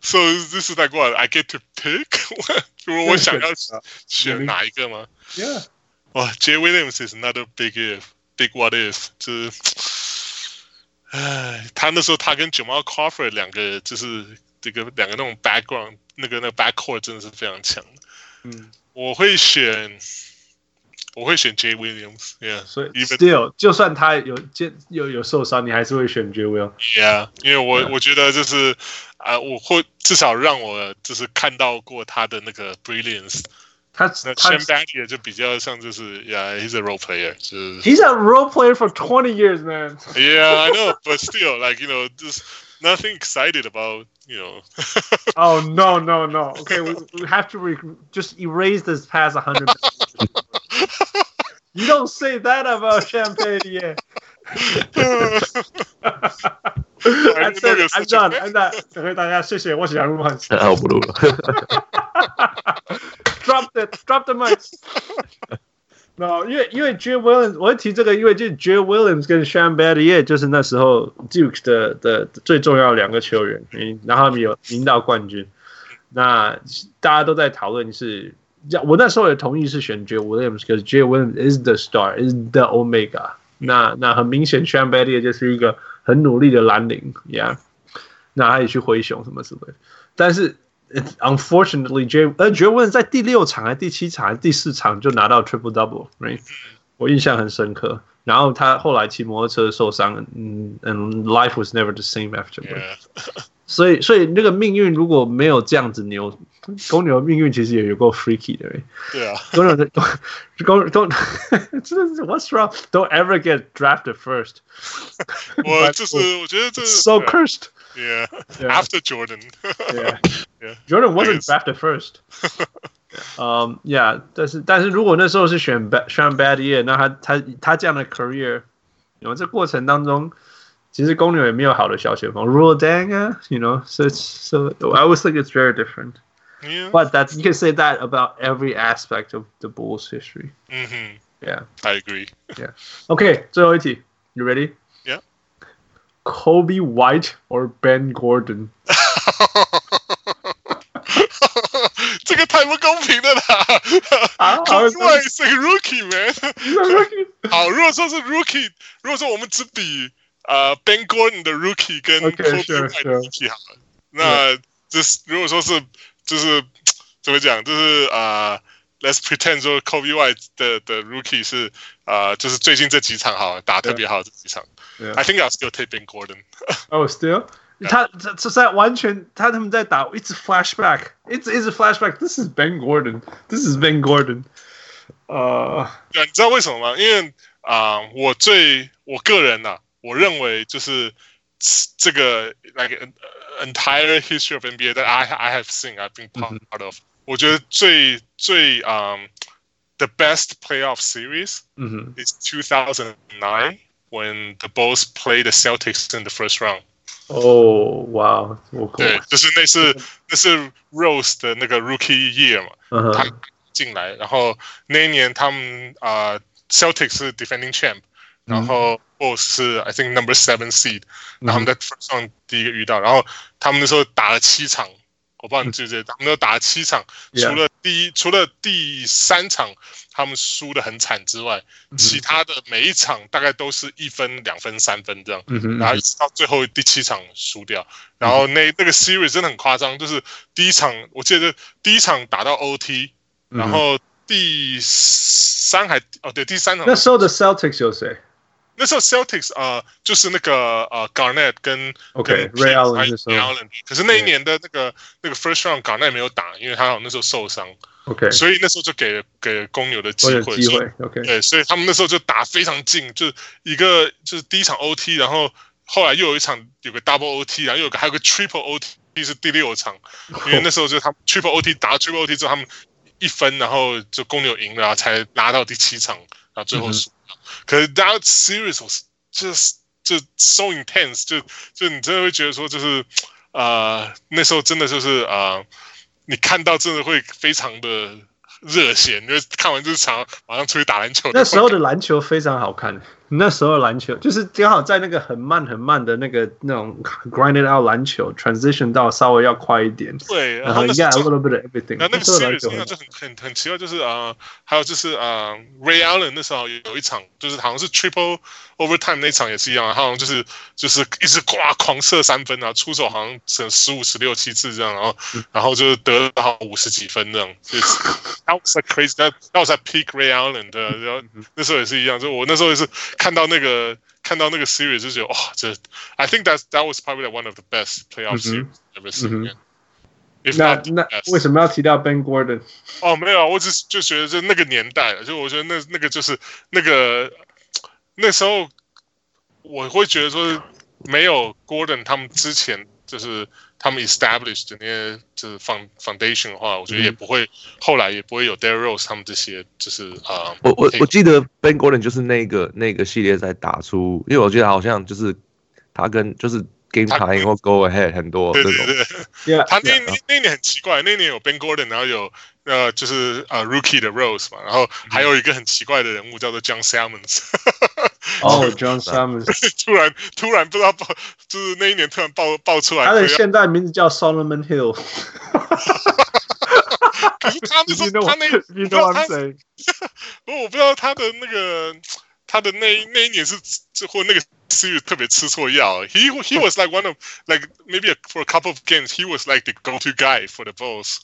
[SPEAKER 2] So this is like what I get to pick？如果我想要选哪一个吗？
[SPEAKER 1] Yeah。
[SPEAKER 2] 哇，Jay Williams is another big if，big what if，就是，唉，他那时候他跟 Jamal Crawford 两个就是这个两个那种 background，那个那个 backcourt 真的是非常强。
[SPEAKER 1] 嗯，
[SPEAKER 2] 我会选，我会选 Jay Williams，Yeah。
[SPEAKER 1] 所以 still 就算他有健有有受伤，你还是会选 Jay
[SPEAKER 2] Williams？Yeah，因为我、yeah. 我觉得就是啊、呃，我会至少让我就是看到过他的那个 brilliance。
[SPEAKER 1] 他
[SPEAKER 2] 那 Shane Battier 就比较像就是，Yeah，he's a role player，就是
[SPEAKER 1] He's a role player for twenty years, man.
[SPEAKER 2] Yeah, I know, but still, like you know, just nothing excited about, you know.
[SPEAKER 1] oh no, no, no. Okay, we we have to re just erase this past a hundred. you don't say that about Shane Battier. That's it. I'm done. I'm done. 各位大家，谢谢，我是杨如曼。
[SPEAKER 3] 啊，我不录了。
[SPEAKER 1] Drop the drop the mic. No，因为因为 Jay Williams，我会提这个，因为就是 Jay Williams 跟 Shane Battier 就是那时候 Duke 的的最重要的两个球员，然后他们有赢到冠军。那大家都在讨论是，我那时候也同意是选 Jay Williams，可是 Jay Williams is the star，is the Omega。那那很明显 Shane Battier 就是一个很努力的蓝领，Yeah。那他也去灰熊什么之类的，但是。Unfortunately, Jay 呃 Jay Williams 在第六场还是第七场还是第四场就拿到 triple double，right？我印象很深刻。然后他后来骑摩托车受伤，嗯，and life was never the same after。所以，所以那个命运如果没有这样子牛，公牛命运其实也有够 freaky 的，
[SPEAKER 2] 对啊，
[SPEAKER 1] 公牛的公牛都真的是 What's wrong? Don't ever get drafted first。
[SPEAKER 2] 我就是我觉得这
[SPEAKER 1] so cursed。
[SPEAKER 2] Yeah, after Jordan.
[SPEAKER 1] yeah, yeah. Jordan wasn't drafted first. Um, yeah. 但是但是如果那时候是选 Shane Battier，那他他他这样的 career，然后这过程当中，其实公牛也没有好的小前锋，Luol Deng 啊，you know, so so I always think it's very different.
[SPEAKER 2] Yeah.
[SPEAKER 1] But that you can say that about every aspect of the Bulls history.
[SPEAKER 2] 嗯哼
[SPEAKER 1] Yeah.
[SPEAKER 2] ，I agree。
[SPEAKER 1] OK，最后一题，You ready?
[SPEAKER 2] Yeah.
[SPEAKER 1] Kobe White or Ben Gordon?
[SPEAKER 2] 这个太不公平了啦！
[SPEAKER 1] 啊
[SPEAKER 2] Kobe White 是个 rookie man。
[SPEAKER 1] Rookie
[SPEAKER 2] 好，如果说是 rookie，如果说我们只比呃 Ben Gordon 的 rookie 跟
[SPEAKER 1] OK，
[SPEAKER 2] Kobe
[SPEAKER 1] sure，
[SPEAKER 2] White 的
[SPEAKER 1] sure
[SPEAKER 2] rookie 好了，那就是如果说是就是怎么讲，就是呃，Let's pretend 说 Kobe White 的的 rookie 是呃，就是最近这几场好了打得特别好的这几场
[SPEAKER 1] Yeah.
[SPEAKER 2] I think I'll still take Ben Gordon。
[SPEAKER 1] Oh, still. 他这这在完全他他们在打一直 flashback，一直一直 flashback。This is Ben Gordon. This is Ben Gordon. 呃、
[SPEAKER 2] 对啊，你知道为什么吗？因为啊、呃我最我个人呐、啊，我认为就是这个 like an entire history of NBA that I I have seen, I've been part of、我觉得最最嗯、um, the best playoff series
[SPEAKER 1] 嗯哼
[SPEAKER 2] is 2009 when the Bulls play the Celtics in the first round。
[SPEAKER 1] 哦，哇，我
[SPEAKER 2] 对，就是那是那是 Rose 的那个 Rookie year 嘛。
[SPEAKER 1] 嗯
[SPEAKER 2] 他
[SPEAKER 1] 哼，
[SPEAKER 2] 进来，然后那一年他们啊、呃、Celtics 是 defending champ，然后 Bulls 是 I think number seven seed，、然后他们在 first round 第一个遇到，然后他们那时候打了七场， 我帮你记不记得，他们都打了七
[SPEAKER 1] 场，
[SPEAKER 2] 除了第一除了第三场他们输的很惨之外，其他的每一场大概都是一分、两分、三分
[SPEAKER 1] 这样。
[SPEAKER 2] 然后一直到最后第七场输掉，然后那那个 series 真的很夸张，就是第一场我记得第一场打到 OT，然后第三还哦对第三场
[SPEAKER 1] 那时候的 Celtics 有谁
[SPEAKER 2] 那时候 Celtics 啊、呃、就是那个呃 Garnett 跟
[SPEAKER 1] OK，
[SPEAKER 2] 跟
[SPEAKER 1] Ray Allen 那时候
[SPEAKER 2] Ray Allen，可是那一年的那个那个 first round Garnett 没有打，因为他好像那时候受伤
[SPEAKER 1] ，？OK，
[SPEAKER 2] 所以那时候就给了给了公牛的机会，
[SPEAKER 1] 机会。OK，
[SPEAKER 2] 对，所以他们那时候就打非常近，就一个就是第一场 OT，然后后来又有一场有个 double OT，然后又有个还有个 triple OT 是第六场，因为那时候就他们 triple OT 打 triple OT 之后，他们一分，然后就公牛赢了，然后才拿到第七场，然后最后输。可是 that series was just 就 so intense，就就你真的会觉得说，就是呃那时候真的就是呃你看到真的会非常的热血，你就看完这场马上出去打篮球。
[SPEAKER 1] 那时候的篮球非常好看。那时候的篮球就是刚好在那个很慢很慢的那个那种 grinded out 篮球 transition 到稍微要快一点，
[SPEAKER 2] 对，
[SPEAKER 1] 然后
[SPEAKER 2] 那
[SPEAKER 1] yeah a little bit of everything。
[SPEAKER 2] 那那个
[SPEAKER 1] 时候
[SPEAKER 2] 就很很很奇怪，就是呃，还有就是呃，Ray Allen 那时候有有一场，就是好像是 triple overtime 那一场也是一样，他好像就是就是一直呱狂射三分啊，出手好像整十五十六七次这样，然后、然后就是得到五十几分这样，就是 that was like crazy，that that was at peak Ray Allen 的，然后那时候也是一样，就我那时候也是看到那个看到那个 series 就觉得哇，这 I think that that was probably one of the best playoff series ever seen、If
[SPEAKER 1] 那
[SPEAKER 2] not
[SPEAKER 1] 那为什么要提到 Ben Gordon？
[SPEAKER 2] 哦，没有啊，我只是就觉得就那个年代，就我觉得那那个就是那个那时候，我会觉得说没有 Gordon 他们之前就是他们 established 的那些就是 found foundation 的话，我觉得也不会、后来也不会有 Derrick Rose 他们这些就是啊、呃，
[SPEAKER 3] 我我我记得 Ben Gordon 就是那个那个系列在打出，因为我记得好像就是他跟就是 Game Time 或 Go Ahead 很多这种
[SPEAKER 2] 对对对，对
[SPEAKER 1] Yeah,
[SPEAKER 2] 他那那那年很奇怪，那年有 Ben Gordon，然后有呃就是呃 Rookie 的 Rose 嘛，然后还有一个很奇怪的人物叫做 John Salmons。
[SPEAKER 1] 哦，John Summers，
[SPEAKER 2] 突然突然不知道爆，就是那一年突然爆爆出来。
[SPEAKER 1] 他的现代名字叫 Solomon Hill。
[SPEAKER 2] 可是他那时
[SPEAKER 1] You
[SPEAKER 2] 候
[SPEAKER 1] know
[SPEAKER 2] 他那
[SPEAKER 1] what-
[SPEAKER 2] 我
[SPEAKER 1] you
[SPEAKER 2] 不知道
[SPEAKER 1] know what
[SPEAKER 2] 他
[SPEAKER 1] I'm，saying？
[SPEAKER 2] 不过我不知道他的那个他的那那一年是这或那个 series 特别吃错药。He he was like one of like maybe a, for a couple of games he was like the go-to guy for the Bulls.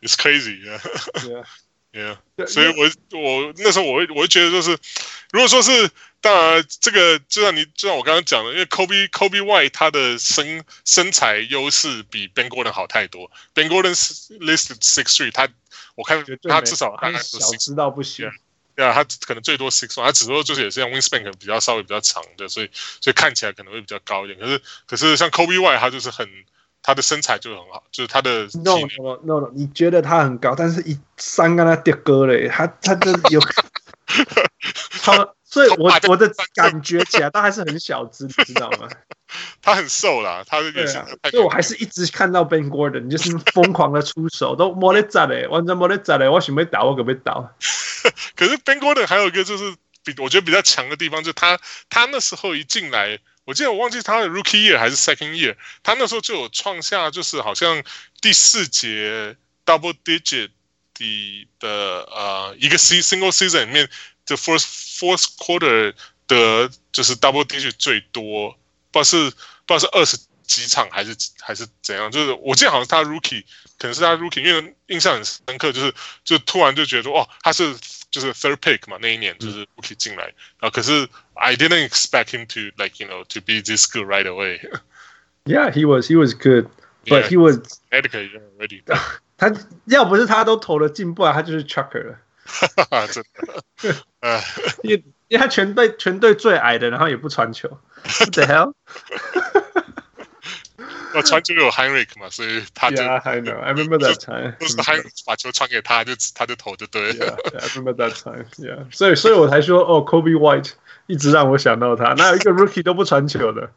[SPEAKER 2] It's crazy, yeah.
[SPEAKER 1] Yeah.
[SPEAKER 2] Yeah.
[SPEAKER 1] 对
[SPEAKER 2] 所以我我那时候我会我会觉得就是，如果说是当然这个就像你就像我刚刚讲的，因为 Kobe Kobe White 他的身身材优势比 Ben Gordon 好太多。Ben Gordon listed six three，他我看他至少大
[SPEAKER 1] 他
[SPEAKER 2] 概是
[SPEAKER 1] 小知道不行。
[SPEAKER 2] 对啊，他可能最多 six one，他只不过就是也是像 wingspan 可能比较稍微比较长的，所以所以看起来可能会比较高一点。可是可是像 Kobe White 他就是很他的身材就很好，就是他的
[SPEAKER 1] No no no no，你觉得他很高，但是一三跟他跌歌嘞，他他真有 他所以我我的感觉起来，他还是很小只，你知道吗？
[SPEAKER 2] 他很瘦啦，他也是、啊。
[SPEAKER 1] 所以我还是一直看到 Ben Gordon，就是疯狂的出手，都 摸得战嘞，完全摸得战嘞。我想被打，我可被打。
[SPEAKER 2] 可是 Ben Gordon 还有一个就是比我觉得比较强的地方，就是他他那时候一进来，我记得我忘记他的 Rookie Year 还是 Second Year，他那时候就有创下就是好像第四节 Double Digit 的的呃一个 C Single Season 里面，就 Fourth Fourth Quarter 的就是 Double Digit 最多。不知道是不知道是二十几场还是还是怎样，就是我记得好像他 rookie，可能是他 rookie，因为印象很深刻，就是就突然就觉得说哦，他是就是 third pick 嘛，那一年就是 rookie 进来，然后可是 I didn't expect him to like you know to be this good right away.
[SPEAKER 1] Yeah, he was he was good, but he was
[SPEAKER 2] medical ready.
[SPEAKER 1] 他要不是他都投了进，不然他就是 chucker 了。
[SPEAKER 2] 真的，呃，
[SPEAKER 1] 因为因为他全队全队最矮的，然后也不传球。What the hell？
[SPEAKER 2] 我传球有 Heinrich 嘛，所以他就
[SPEAKER 1] Yeah, I know. I remember that time.
[SPEAKER 2] 就是 Heinrich 把球传给他，就他就投就对了。
[SPEAKER 1] Yeah, I remember that time. Yeah，所以所以我才说哦，Kobe White 一直让我想到他，哪有一个 Rookie 都不传球的？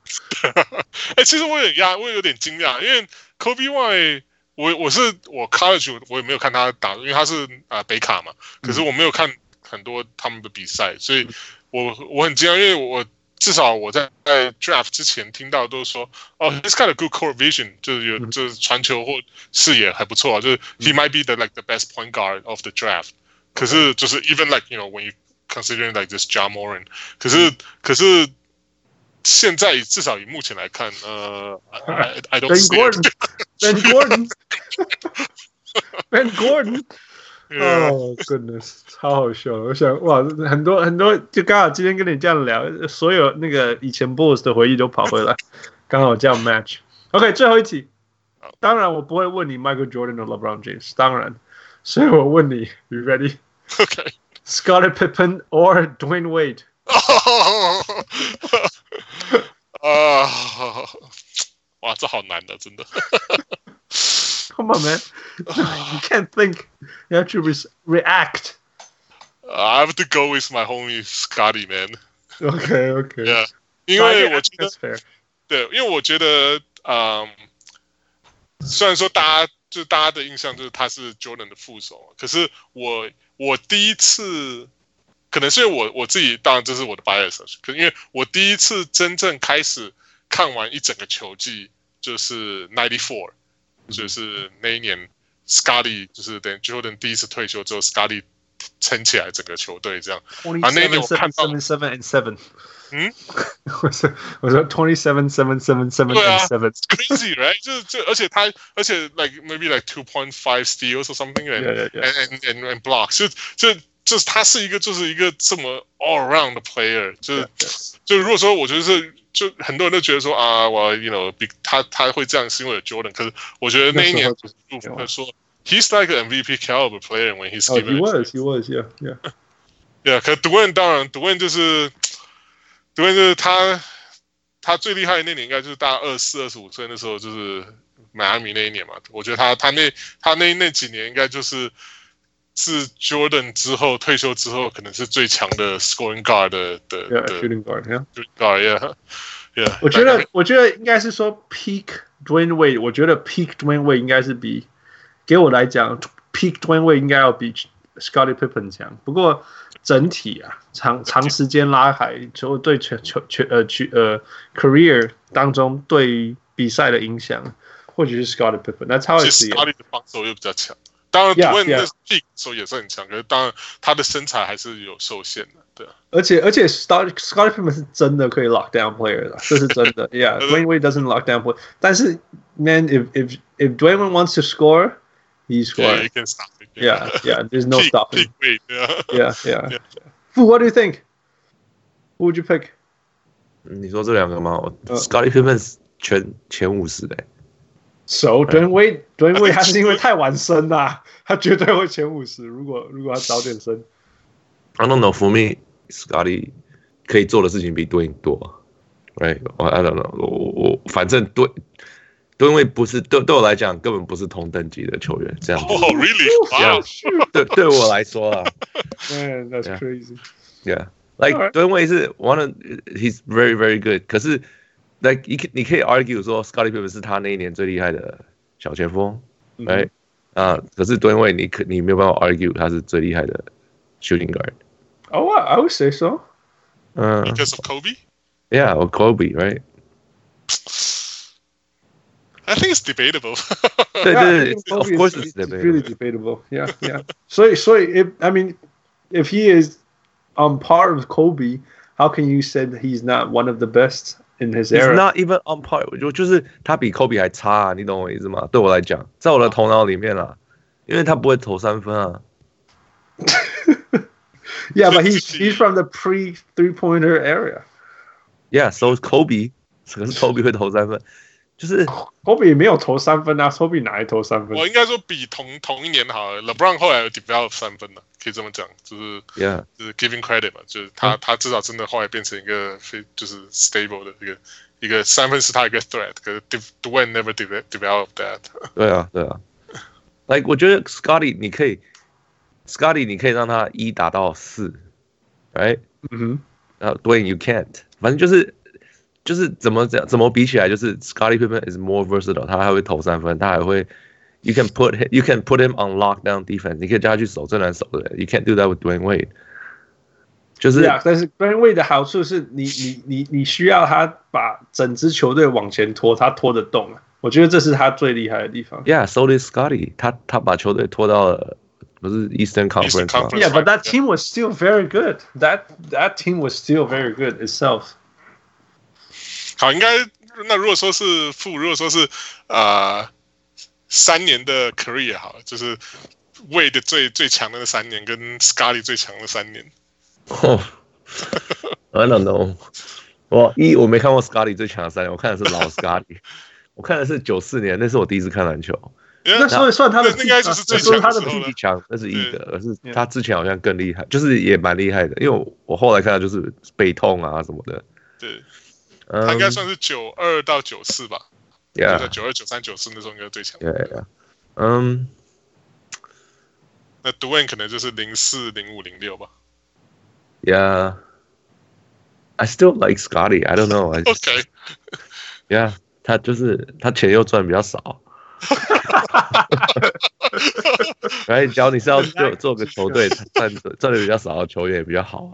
[SPEAKER 2] 哎，其实我有压，我有点惊讶，因为 Kobe White，我我是我 College 我也没有看他打，因为他是啊、呃、北卡嘛，可是我没有看很多他们的比赛，所以我我很惊讶，因为我。至少我在在 draft 之前听到都是说，哦，he's got a good court vision，就是有就是传球或视野还不错，就是 he might be the like the best point guard of the draft。可是就是 even like you know when you considering like this Ja Morant，可是可是现在至少以目前来看，呃，I I don't see
[SPEAKER 1] it。Ben Gordon，Ben Gordon。 哦、oh,，goodness，超好笑！我想，哇，很多很多，就刚好今天跟你这样聊，所有那个以前 Bulls 的回忆都跑回来，刚好这样 match。OK，最后一题，当然我不会问你 Michael Jordan 和 LeBron James，当然，所以我问你，You ready？OK，Scottie、okay. Pippen or Dwayne Wade？
[SPEAKER 2] 啊，哇，这好难的，真的。
[SPEAKER 1] Come on, man. You can't think. You have to re react.
[SPEAKER 2] Uh, I have to go with my homie Scotty, man.
[SPEAKER 1] Okay, okay.
[SPEAKER 2] Yeah. 因为我觉得
[SPEAKER 1] That's fair.
[SPEAKER 2] 对，因为我觉得，嗯，虽然说大家就大家的印象就是他是 Jordan 的副手，可是我我第一次，可能是因为我我自己，当然这是我的 bias，可因为我第一次真正开始看完一整个球季，就是 ninety four。 就是那一年，Scotty 就是等 Jordan 第一次退休之后，Scotty 撑起来整个球队这样。啊，那一年我看到
[SPEAKER 1] seven and seven。
[SPEAKER 2] 嗯，
[SPEAKER 1] 我说我说 twenty seven seven seven seven and
[SPEAKER 2] seven。Crazy right？就是就而且他而且 like maybe like two point five steals or something and
[SPEAKER 1] yeah, yeah, yeah.
[SPEAKER 2] and and and blocks 就就就是他是一个就是一个这么 all around 的 player，就是 yeah, yeah. 就如果说我觉得是。 就很多人都觉得说啊，我 you know 比他他会这样是因为有 Jordan，可是我觉得那一年杜甫会说 he's like an MVP caliber player when he's given。
[SPEAKER 1] Oh, he was, he was, yeah, yeah.
[SPEAKER 2] Yeah，可 Dwayne 当然 Dwayne 就是 Dwayne 就是他他最厉害的那年应该就是大二四、二十五岁那时候就是迈阿密那一年嘛。我觉得他他那他那那几年应该就是是 Jordan 之后退休之后可能是最强的 scoring guard 的的
[SPEAKER 1] yeah, shooting
[SPEAKER 2] guard，yeah，shooting guard，yeah。Yeah,
[SPEAKER 1] 我觉得，我觉得应该是说 peak Dwayne Wade。我觉得 peak Dwayne Wade 应该是比，给我来讲，peak Dwayne Wade 应该要比 Scottie Pippen 强。不过整体啊，长长时间拉海，就对全球全呃去呃 career 当中对比赛的影响，或许是 Scottie Pippen。那超级
[SPEAKER 2] Scottie 的防守又比较强。当然，Dwayne 的 peak 时候也是很强，可是当然他的身材还是有受限的。对，
[SPEAKER 1] 而且而且 Scottie Pippen 是真的可以 lock down player 的，这是真的。Yeah，Dwayne Wade doesn't lock down player，但是 man if if if Dwayne Wade wants to score, he scores.
[SPEAKER 2] Yeah, he can stop it.
[SPEAKER 1] Yeah, yeah, there's no stopping.
[SPEAKER 2] Peak Wade,
[SPEAKER 1] yeah, yeah, yeah. Fu, what do you think? Who would you pick?
[SPEAKER 3] 你说这两个吗？Scottie Pippen 全前五十的。
[SPEAKER 1] So Dwayne Wade，Dwayne Wade 他是因为太晚生啦，他绝对会前五十。如果如果他早点生。
[SPEAKER 3] I don't know. For me, Scotty 可以做的事情比 Dwayne 多，right? I don't know. 我我反正对 Dwayne 不是对对我来讲根本不是同等级的球员，这样子。
[SPEAKER 2] Oh, really? Wow.
[SPEAKER 3] 对对我来说啊。
[SPEAKER 1] Man, that's crazy.
[SPEAKER 3] Yeah. Like
[SPEAKER 1] Alright.
[SPEAKER 3] Dwayne Wade 是 one of he's very very good，可是 like 你可你可以 argue 说 Scottie Pippen 是他那一年最厉害的小前锋
[SPEAKER 1] 嗯，
[SPEAKER 3] right？啊，可是 Dwayne Wade 你可你没有办法 argue 他是最厉害的 shooting guard。
[SPEAKER 1] Oh, I I would say so.
[SPEAKER 3] 嗯
[SPEAKER 2] because of Kobe.
[SPEAKER 3] ，Yeah，or Kobe，right？
[SPEAKER 2] I think it's debatable.
[SPEAKER 3] 对
[SPEAKER 1] Yeah, I
[SPEAKER 3] 对
[SPEAKER 1] think
[SPEAKER 3] 对，of
[SPEAKER 1] Kobe
[SPEAKER 3] course
[SPEAKER 1] is-
[SPEAKER 3] it's
[SPEAKER 1] it's really
[SPEAKER 3] debatable。
[SPEAKER 1] debatable. Yeah, yeah. so, so if I mean, if he is on par with Kobe, how can you say that he's not one of the best In his era?
[SPEAKER 3] not even on par，我就就是他比 Kobe 还差、啊，你懂我意思吗？对我来讲，在我的头脑里面啊，因为他不会投三分啊。
[SPEAKER 1] yeah, but he's he's from the pre three pointer area.
[SPEAKER 3] Yeah，so Kobe，可是 Kobe 会投三分，就是。
[SPEAKER 1] Kobe 也没有投三分啊，Kobe 哪来投三分
[SPEAKER 2] 我？应该说比同同一年好了，LeBron 后来有 develop 三分了，可以这么讲，就是
[SPEAKER 3] Yeah，
[SPEAKER 2] 就是 giving credit 嘛，就是他、他至少真的后来变成一个非就是 stable 的一个一个三分是他一个 threat，可是 Dwayne never develop develop that。
[SPEAKER 3] 对啊，对啊。Like 我觉得 Scotty 你可以，Scotty 你可以让他一打到四，right？
[SPEAKER 1] 嗯哼，
[SPEAKER 3] 然后 Dwayne you can't，反正就是就是怎么讲怎么比起来，就是 Scotty Pippen is more versatile，他还会投三分，他还会 ，you can put him, you can put him on lockdown defense，你可以叫他去守最难守的人，you can't do that with Dwayne Wade。就是
[SPEAKER 1] 对啊，但是 Dwayne Wade 的好处是你你你你需要他把整支球队往前拖，他拖得动啊。我觉得这是他最厉害的地方。
[SPEAKER 3] ，Yeah，so did Scotty，他他把球队拖到了不是 Eastern Conference 吗
[SPEAKER 2] Conference
[SPEAKER 1] Yeah, but that team was still very good. That that team was still very good itself.
[SPEAKER 2] 好，应该那如果说是负，如果说是呃 三年的 career 好了，就是 Wade 最最强的那三年，跟 Scotty 最强的三年。
[SPEAKER 3] 哦、I don't know。我一我没看过 Scotty 最强的三年，我看的是老 Scotty，我看的是九四年，那是我第一次看篮球。
[SPEAKER 1] 那所以算他的
[SPEAKER 2] 那应该就是最
[SPEAKER 1] 那是他的
[SPEAKER 2] 强的时候了
[SPEAKER 3] 第一强那是一个，
[SPEAKER 2] 对
[SPEAKER 3] 而是他之前好像更厉害，就是也蛮厉害的。因为我我后来看到就是背痛啊什么的。
[SPEAKER 2] 对，
[SPEAKER 3] 嗯，
[SPEAKER 2] 他应该算是九二到九四吧，
[SPEAKER 3] Yeah，
[SPEAKER 2] 九二、九三、九四那时候应该最强。
[SPEAKER 3] yeah, yeah. 嗯
[SPEAKER 2] 那 Dwayne 可能就是零四、零五、零六吧。
[SPEAKER 3] ，Yeah。I still like Scotty. I don't know. I just, OK，yeah，他就是他钱又赚比较少。right，只要你是要做做个球队，他赚赚的比较少的球员也比较好啊。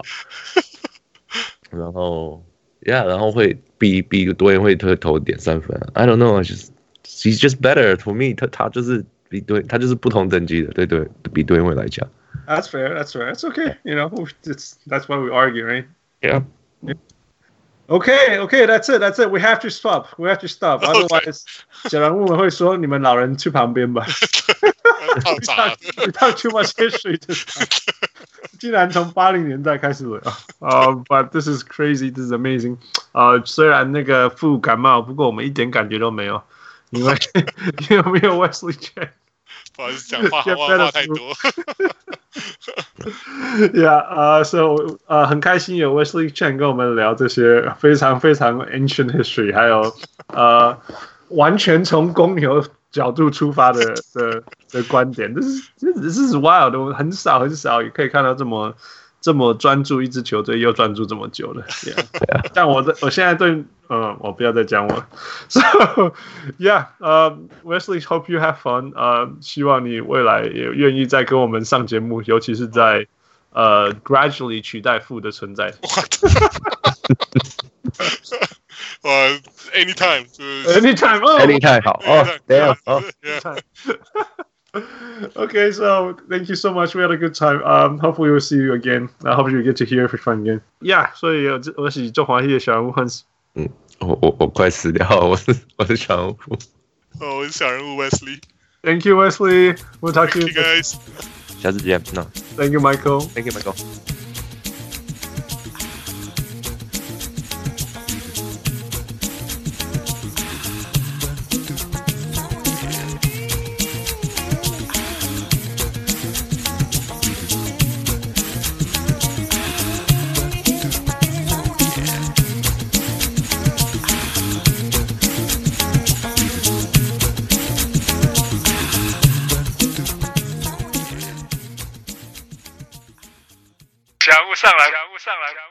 [SPEAKER 3] 然后 ，yeah，然后会比比多人会会投点三分啊。I don't know，就是 he's just better for me 他。他他就是比对，他就是不同等级的，对对，比对位来讲。
[SPEAKER 1] That's fair. That's fair. It's okay. You know, it's, that's why we argue, right?
[SPEAKER 3] Yeah.
[SPEAKER 1] Okay, okay, that's it, that's it. We have to stop. We have to stop.
[SPEAKER 2] Okay.
[SPEAKER 1] Otherwise，小人物们会说你们老人去旁边吧。
[SPEAKER 2] 泡
[SPEAKER 1] We
[SPEAKER 2] 茶
[SPEAKER 1] talk,。we talk too much history this time. 竟然从八零年代开始聊。呃、uh,，But this is crazy. This is amazing. 呃、uh,，虽然那个副感冒，不过我们一点感觉都没有，因为因为没有 Wesley Chen。
[SPEAKER 2] 不好意思，讲话话话太多。
[SPEAKER 1] Yeah, 呃、uh,，So 呃、uh,，很开心有 Wesley Chen 跟我们聊这些非常非常 ancient history，还有呃，完全从公牛 角度出发的的的观点。这是这是 wild，我很少很少也可以看到这么这么专注一支球队又专注这么久的。Yeah，但我的我现在对，呃，我不要再讲我。So yeah，呃、uh,，Wesley，hope you have fun。呃，希望你未来也愿意再跟我们上节目，尤其是在呃、uh, gradually 取代负的存在。
[SPEAKER 2] 呃，anytime，就是
[SPEAKER 1] Anytime，哦、
[SPEAKER 3] Anytime 好哦
[SPEAKER 2] Anytime，
[SPEAKER 3] ，damn 哦。
[SPEAKER 2] Yeah.
[SPEAKER 1] Okay, so thank you so much. We had a good time. Um, hopefully we'll see you again. I hope you get to hear from again. Yeah，所以我是做华裔的小人物 Hans。
[SPEAKER 3] 我我我快死掉了，我是我是小人物。
[SPEAKER 2] 哦，我是小人物 Wesley。
[SPEAKER 1] Thank you, Wesley. We'll talk to
[SPEAKER 2] Thank
[SPEAKER 1] you.
[SPEAKER 2] you guys。
[SPEAKER 3] 下次见，那
[SPEAKER 1] Thank you, Michael.
[SPEAKER 3] Thank you, Michael。
[SPEAKER 4] 上
[SPEAKER 1] 来，